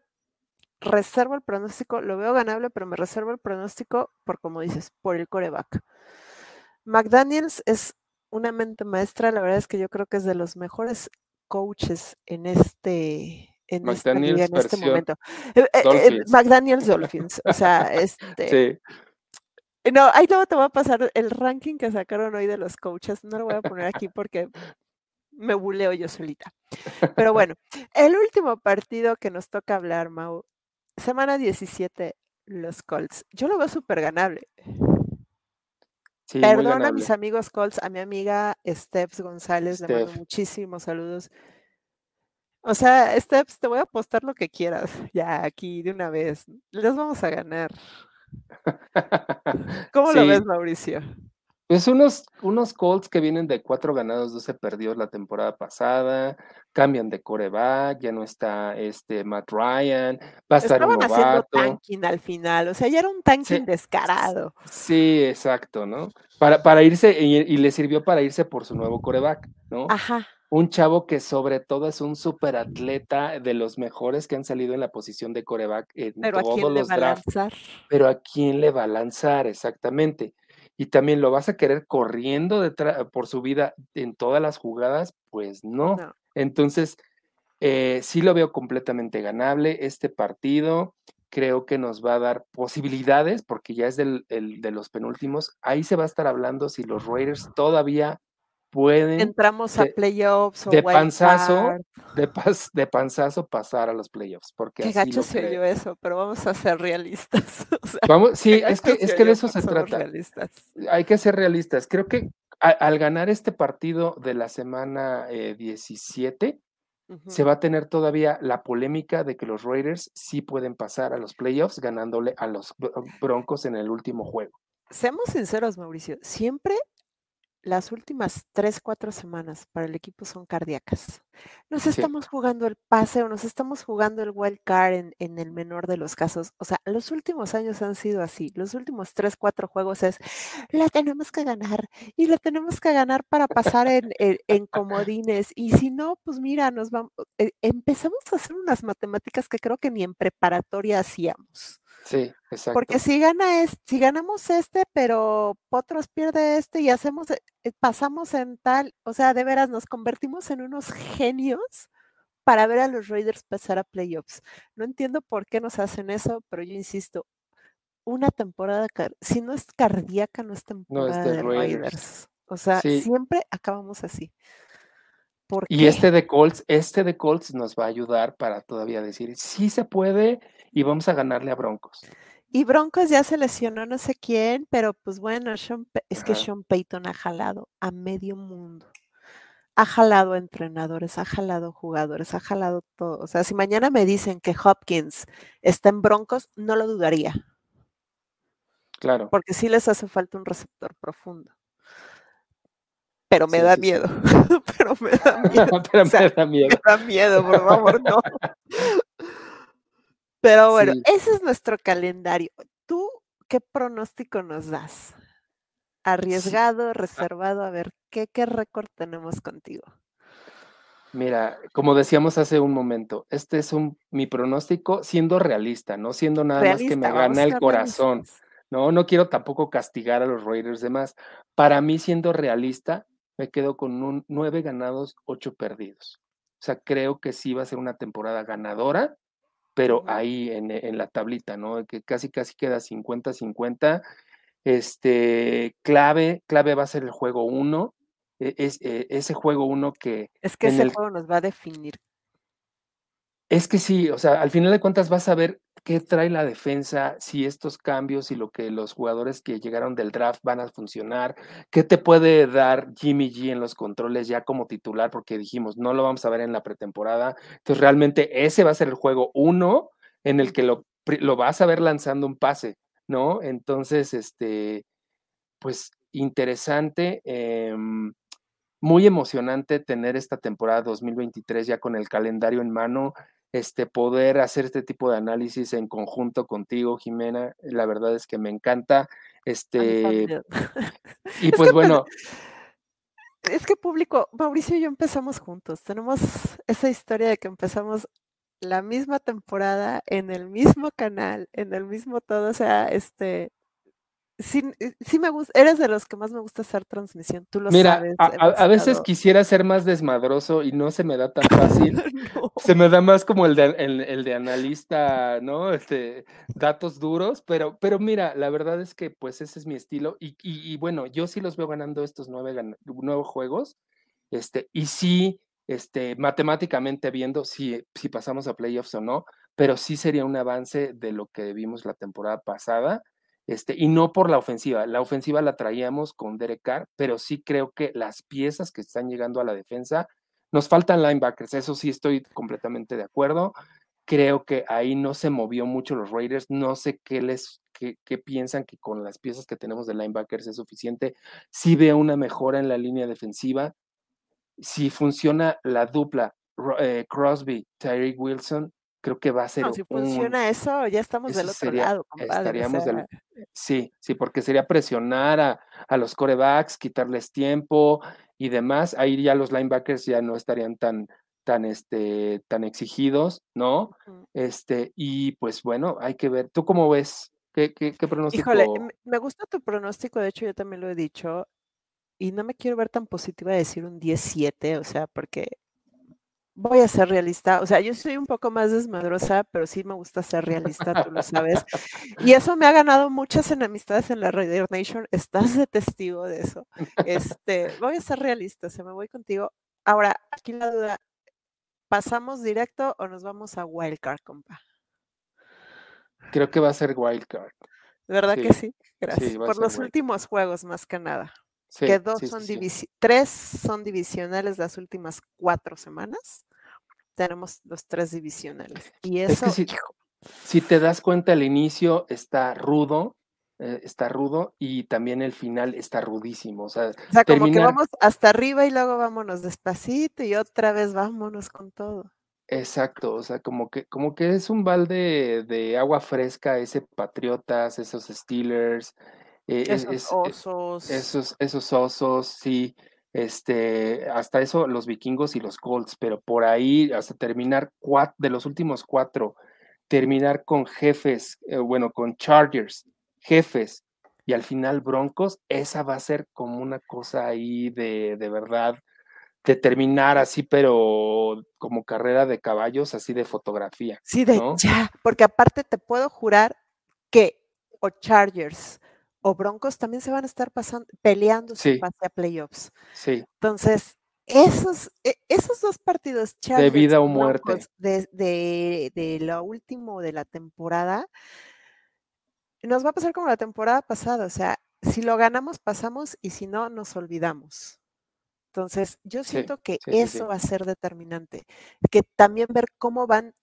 reservo el pronóstico, lo veo ganable, pero me reservo el pronóstico por, como dices, por el coreback. McDaniels es una mente maestra, la verdad es que yo creo que es de los mejores coaches en este en, esta en este momento. Eh, eh, eh, McDaniels Dolphins, o sea, este Sí. no, ahí luego te voy a pasar el ranking que sacaron hoy de los coaches, no lo voy a poner aquí porque me buleo yo solita. Pero bueno, el último partido que nos toca hablar, Mau, semana 17, los Colts. Yo lo veo súper ganable. Sí, Perdona a mis amigos Colts, a mi amiga Steps González, le mando muchísimos saludos. O sea, Steps, te voy a apostar lo que quieras, ya aquí de una vez. Les vamos a ganar. ¿Cómo lo ves, Mauricio? Pues unos, unos Colts que vienen de cuatro ganados, 12 perdidos la temporada pasada, cambian de coreback, ya no está este Matt Ryan, va a estar un Estaban haciendo novato. tanking al final, o sea, ya era un tanking Sí. descarado. Sí, exacto, ¿no? Para, para irse, y, y le sirvió para irse por su nuevo coreback, ¿no? Ajá. Un chavo que sobre todo es un superatleta de los mejores que han salido en la posición de coreback en Pero ¿a todos le los a drafts. lanzar? Pero ¿a quién le va a lanzar? Exactamente. Y también lo vas a querer corriendo detrás, por su vida en todas las jugadas, pues no. No. Entonces, eh, sí lo veo completamente ganable este partido. Creo que nos va a dar posibilidades, porque ya es del, el- de los penúltimos. Ahí se va a estar hablando si los Raiders todavía pueden Entramos a playoffs o de panzazo, de, pas- de panzazo pasar a los playoffs, porque Qué así gacho se oyó eso, pero vamos a ser realistas. o sea, Vamos, sí, es que, es que de eso se trata. realistas. Hay que ser realistas. Creo que a- al ganar este partido de la semana eh, 17, se va a tener todavía la polémica de que los Raiders sí pueden pasar a los playoffs ganándole a los Bro- Broncos en el último juego. Seamos sinceros, Mauricio, siempre las últimas tres, cuatro semanas para el equipo son cardíacas. Nos Sí, estamos jugando el pase o nos estamos jugando el wild card en, en el menor de los casos. O sea, los últimos años han sido así. Los últimos tres, cuatro juegos es, la tenemos que ganar y la tenemos que ganar para pasar en, en- en comodines. Y si no, pues mira, nos vamos, eh, empezamos a hacer unas matemáticas que creo que ni en preparatoria hacíamos. Sí, Porque exacto. si gana es, si ganamos este, pero Potros pierde este y hacemos, eh, eh, pasamos en tal, o sea, de veras nos convertimos en unos genios para ver a los Raiders pasar a playoffs. No entiendo por qué nos hacen eso, pero yo insisto, una temporada, si no es cardíaca, no es No es temporada de de Raiders. Raiders. O sea, Sí. siempre acabamos así. ¿Por Y este de Colts, este de Colts nos va a ayudar para todavía decir, sí se puede y vamos a ganarle a Broncos. Y Broncos ya se lesionó no sé quién, pero pues bueno, Sean es que. Sean Payton ha jalado a medio mundo. Ha jalado a entrenadores, ha jalado jugadores, ha jalado todo. O sea, si mañana me dicen que Hopkins está en Broncos, no lo dudaría, Claro. porque sí les hace falta un receptor profundo. Pero me Sí, da sí, sí. miedo, pero me da miedo. Pero O sea, me da miedo. me da miedo, por favor, no. Pero bueno, ese es nuestro calendario. ¿Tú qué pronóstico nos das? Arriesgado, reservado, a ver, ¿qué, qué récord tenemos contigo? Mira, como decíamos hace un momento, este es un mi pronóstico siendo realista, no siendo nada más que me gana el corazón. realistas. No, no quiero tampoco castigar a los Raiders de más. Para mí, siendo realista, me quedo con un nueve ganados, ocho perdidos. O sea, creo que sí va a ser una temporada ganadora, pero ahí en, en la tablita, ¿no? Que casi, casi queda 50-50. Este, clave, clave va a ser el juego uno. e- Es, eh, ese juego uno que Es que ese el juego nos va a definir. Es que sí, o sea, al final de cuentas vas a ver qué trae la defensa, si estos cambios y lo que los jugadores que llegaron del draft van a funcionar, qué te puede dar Jimmy G en los controles ya como titular, porque dijimos, no lo vamos a ver en la pretemporada. Entonces, realmente ese va a ser el juego uno en el que lo vas a ver lanzando un pase, ¿no? Entonces, este, pues interesante. em, muy emocionante tener esta temporada 2023 ya con el calendario en mano, este, poder hacer este tipo de análisis en conjunto contigo, Jimena. La verdad es que me encanta. Este, y pues bueno. Es que público, Mauricio y yo empezamos juntos. Tenemos esa historia de que empezamos la misma temporada en el mismo canal, en el mismo todo. O sea, este, sí, eh, sí me gusta, eres de los que más me gusta hacer transmisión, tú lo Mira, sabes. a, a, veces quisiera ser más desmadroso y no se me da tan fácil. Se me da más como el de, el, el, de analista, ¿no? Este, datos duros, pero, pero mira, la verdad es que pues ese es mi estilo y, y, y bueno, yo sí los veo ganando estos nueve, nuevos juegos, este, y sí, este, matemáticamente viendo si, si pasamos a playoffs o no, pero sí sería un avance de lo que vimos la temporada pasada este, y no por la ofensiva. La ofensiva la traíamos con Derek Carr, pero sí creo que las piezas que están llegando a la defensa, nos faltan linebackers, eso sí estoy completamente de acuerdo. Creo que ahí no se movió mucho los Raiders, no sé qué les qué, piensan que con las piezas que tenemos de linebackers es suficiente. Sí veo una mejora en la línea defensiva. Si funciona la dupla eh, Crosby, Tyreek Wilson, creo que va a ser. No, si funciona eso, ya estamos del otro lado, compadre. Estaríamos del, sí, sí, porque sería presionar a, a, los corebacks, quitarles tiempo y demás. Ahí ya los linebackers ya no estarían tan, tan, este, tan exigidos, ¿no? Este, y pues bueno, hay que ver. ¿Tú cómo ves? ¿Qué, qué, qué pronóstico? Híjole, me gusta tu pronóstico, de hecho yo también lo he dicho, y no me quiero ver tan positiva de decir un 17, o sea, porque voy a ser realista. O sea, yo soy un poco más desmadrosa, pero sí me gusta ser realista, tú lo sabes. Y eso me ha ganado muchas enemistades en la Raider Nation. Estás de testigo de eso. Este, voy a ser realista, se me voy contigo. Ahora, aquí la duda, ¿pasamos directo o nos vamos a Wildcard, compa? Creo que va a ser Wildcard. ¿Verdad sí. que sí? Gracias. Sí, Por los últimos juegos, más que nada. Sí, que dos sí, son sí, tres son divisionales las últimas cuatro semanas. Tenemos los tres divisionales. Y eso, es que si, si, te das cuenta, el inicio está rudo, eh, está rudo y también el final está rudísimo. O sea, o sea como que vamos hasta arriba y luego vámonos despacito y otra vez vámonos con todo. Exacto, o sea, como que, como que es un balde de agua fresca ese Patriotas, esos Steelers, eh, esos es, osos. Esos, esos osos, sí. Este, hasta eso los vikingos y los Colts, pero por ahí hasta terminar cuatro, de los últimos cuatro, terminar con jefes, eh, bueno, con Chargers, jefes y al final Broncos, esa va a ser como una cosa ahí de, de verdad, de terminar así, pero como carrera de caballos, así de fotografía. Sí, de ¿no? ya, porque aparte te puedo jurar que o Chargers o Broncos también se van a estar pasando, peleando sí. su pase a playoffs. Sí. Entonces, esos, e, esos dos partidos, Chargers, de vida o muerte, de, de, de, lo último de la temporada, nos va a pasar como la temporada pasada. O sea, si lo ganamos, pasamos y si no, nos olvidamos. Entonces, yo siento sí, que sí, eso va a ser determinante. Que también ver cómo van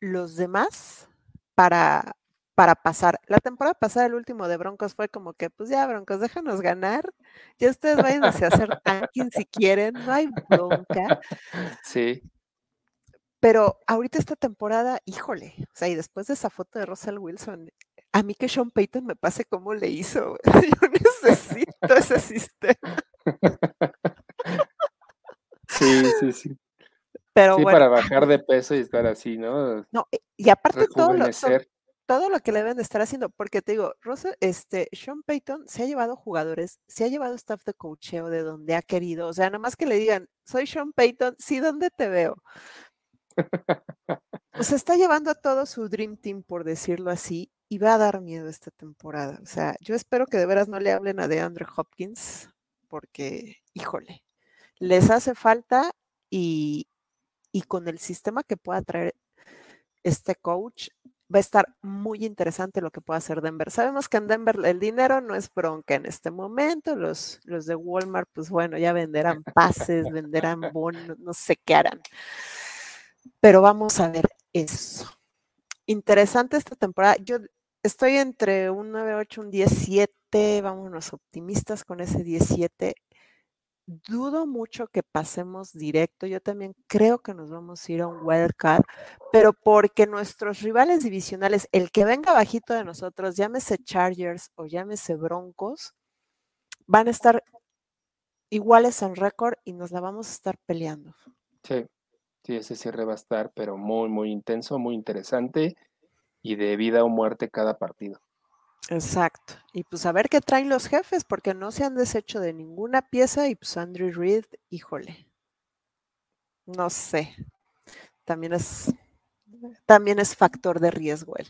los demás para, para pasar. La temporada pasada, el último de Broncos fue como que, pues ya, Broncos, déjanos ganar. Ya ustedes vayan a hacer tanking si quieren, no hay bronca. Sí. Pero ahorita esta temporada, híjole, o sea, y después de esa foto de Russell Wilson, a mí que Sean Payton me pase cómo le hizo. Yo necesito ese sistema. Sí, sí, sí. Pero sí, bueno. para bajar de peso y estar así, ¿no? No, y aparte todo lo, todo lo que le deben de estar haciendo, porque te digo, Rosa, este, Sean Payton se ha llevado jugadores, se ha llevado staff de coacheo de donde ha querido, o sea, nada más que le digan, soy Sean Payton, sí, ¿dónde te veo? O está llevando a todo su Dream Team, por decirlo así, y va a dar miedo esta temporada. O sea, yo espero que de veras no le hablen a DeAndre Hopkins, porque, híjole, les hace falta y, y con el sistema que pueda traer este coach, va a estar muy interesante lo que pueda hacer Denver. Sabemos que en Denver el dinero no es bronca en este momento. Los, los de Walmart, pues bueno, ya venderán pases, venderán bonos, no sé qué harán. Pero vamos a ver eso. Interesante esta temporada. Yo estoy entre un 9-8, un 17. Vámonos optimistas con ese 17. Dudo mucho que pasemos directo. Yo también creo que nos vamos a ir a un wildcard, pero porque nuestros rivales divisionales, el que venga bajito de nosotros, llámese Chargers o llámese Broncos, van a estar iguales en récord y nos la vamos a estar peleando. Sí, sí, ese cierre va a estar, pero muy, muy intenso, muy interesante y de vida o muerte cada partido. Exacto. Y pues a ver qué traen los jefes, porque no se han deshecho de ninguna pieza y pues Andrew Reid, híjole. No sé. También es, también es factor de riesgo él.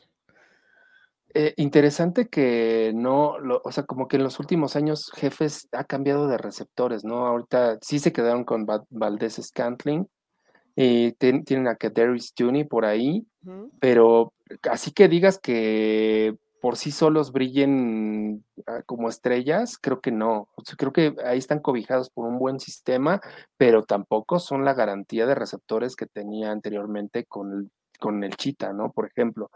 Eh, interesante que no, o sea, como que en los últimos años Jefes ha cambiado de receptores, ¿no? Ahorita sí se quedaron con Valdez Scantling y tienen a Kadarius Juni por ahí, pero así que digas que por sí solos brillen ah, como estrellas, creo que no. creo que ahí están cobijados por un buen sistema, pero tampoco son la garantía de receptores que tenía anteriormente con el, con el Chita, ¿no? Por ejemplo.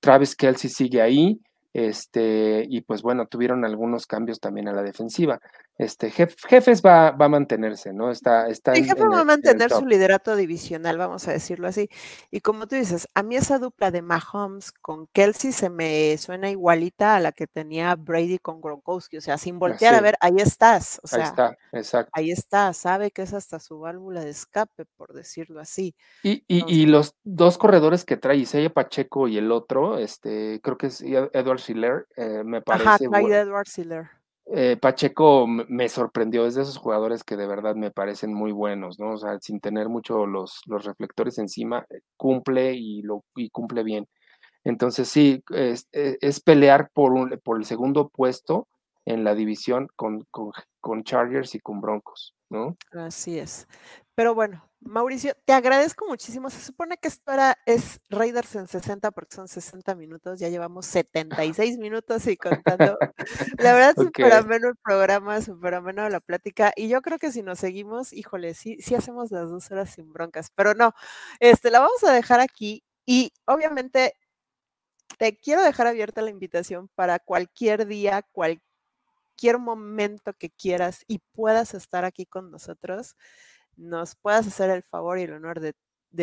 Travis Kelsey sigue ahí, este, y pues bueno, tuvieron algunos cambios también a la defensiva. Este, Jefes va, va a mantenerse, ¿no? Está, está el Jefe va a mantener su liderato divisional, vamos a decirlo así. Y como tú dices, a mí esa dupla de Mahomes con Kelsey se me suena igualita a la que tenía Brady con Gronkowski, o sea, sin voltear a ver, ahí estás, o sea, ahí está, exacto. Ahí está, sabe que es hasta su válvula de escape, por decirlo así. Y, y, y los dos corredores que trae, Isaiah Pacheco y el otro, este, creo que es Edward Schiller, eh, me parece. Ajá, trae Edward Schiller eh, Pacheco me sorprendió, es de esos jugadores que de verdad me parecen muy buenos, ¿no? O sea, sin tener mucho los, los reflectores encima, eh, cumple y, lo, y cumple bien. Entonces sí, es, e, pelear por, un, por el segundo puesto en la división con, con, con Chargers y con Broncos, ¿no? Así es. Pero bueno, Mauricio, te agradezco muchísimo. Se supone que esto era, es Raiders en 60 porque son 60 minutos. Ya llevamos 76 minutos y contando. La verdad, súper ameno el programa, súper ameno la plática. Y yo creo que si nos seguimos, híjole, sí, sí hacemos las dos horas sin broncas. Pero no, este, la vamos a dejar aquí. Y obviamente te quiero dejar abierta la invitación para cualquier día, cualquier momento que quieras y puedas estar aquí con nosotros nos puedas hacer el favor y el honor de,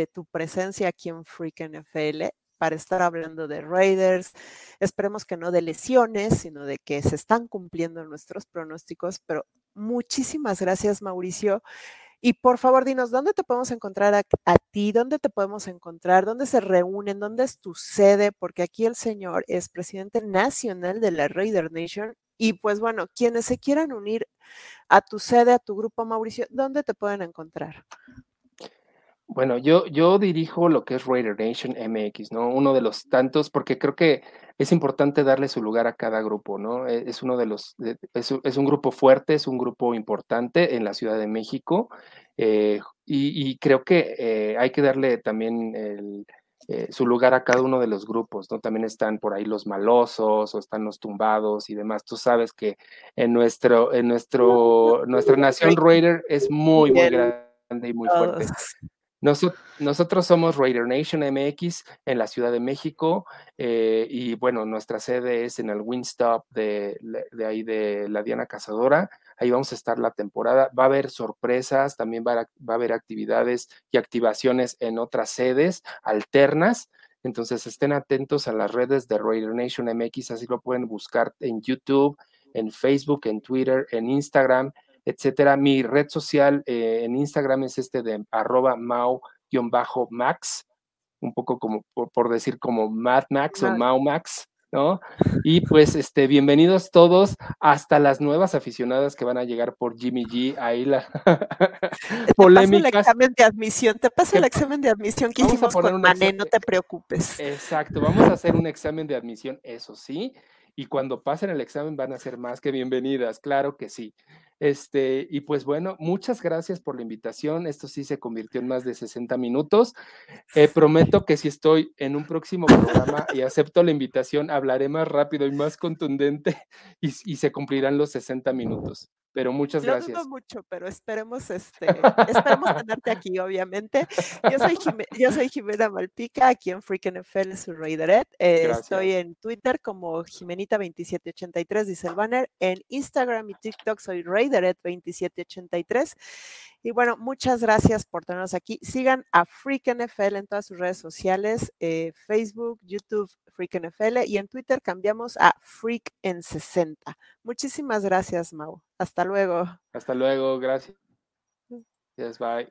tu presencia aquí en Freak NFL para estar hablando de Raiders. Esperemos que no de lesiones, sino de que se están cumpliendo nuestros pronósticos. Pero muchísimas gracias, Mauricio. Y por favor, dinos, ¿dónde te podemos encontrar a, a, ti? ¿Dónde te podemos encontrar? ¿Dónde se reúnen? ¿Dónde es tu sede? Porque aquí el señor es presidente nacional de la Raider Nation. Y pues bueno, quienes se quieran unir a tu sede, a tu grupo, Mauricio, ¿dónde te pueden encontrar? Bueno, yo, yo dirijo lo que es Raider Nation MX, ¿no? Uno de los tantos, porque creo que es importante darle su lugar a cada grupo, ¿no? E, es uno de los, es, un grupo fuerte, es un grupo importante en la Ciudad de México, eh, y, creo que eh, hay que darle también el, eh, su lugar a cada uno de los grupos, ¿no? También están por ahí los malosos o están los tumbados y demás. Tú sabes que en nuestro, en nuestro, nuestra nación Raider es muy, muy grande y muy fuerte. nosotros somos Raider Nation MX en la Ciudad de México eh, y bueno, nuestra sede es en el Windstop de, de ahí de la Diana Cazadora ahí vamos a estar la temporada. Va a haber sorpresas, también va a, haber actividades y activaciones en otras sedes alternas. Entonces estén atentos a las redes de Raider Nation MX, así lo pueden buscar en YouTube, en Facebook, en Twitter, en Instagram, etcétera. Mi red social eh, en Instagram es este de arroba mau-max, un poco como por, decir como Mad Max o Mau Max. ¿No? Y pues, este, bienvenidos todos hasta las nuevas aficionadas que van a llegar por Jimmy G. Ahí la polémica. el examen de admisión, te paso el examen de admisión que hicimos con Mané, no te preocupes. Exacto, vamos a hacer un examen de admisión, eso sí, y cuando pasen el examen van a ser más que bienvenidas, claro que sí. Este, y pues bueno, muchas gracias por la invitación. Esto sí se convirtió en más de 60 minutos. Eh, prometo que si estoy en un próximo programa y acepto la invitación, hablaré más rápido y más contundente y, y se cumplirán los 60 minutos pero muchas gracias. Lo dudo mucho, pero esperemos, este, esperemos tenerte aquí, obviamente. Yo soy, yo soy Jimena Malpica, aquí en Freak NFL, su Raideret. Eh, estoy en Twitter como Jimenita2783, dice el banner. En Instagram y TikTok soy Raider Raidered2783. Y bueno, muchas gracias por tenernos aquí. Sigan a Freak NFL en todas sus redes sociales, eh, Facebook, YouTube, Freak NFL y en Twitter cambiamos a Freak en 60. Muchísimas gracias, Mau. Hasta luego. Hasta luego, gracias. Yes, bye.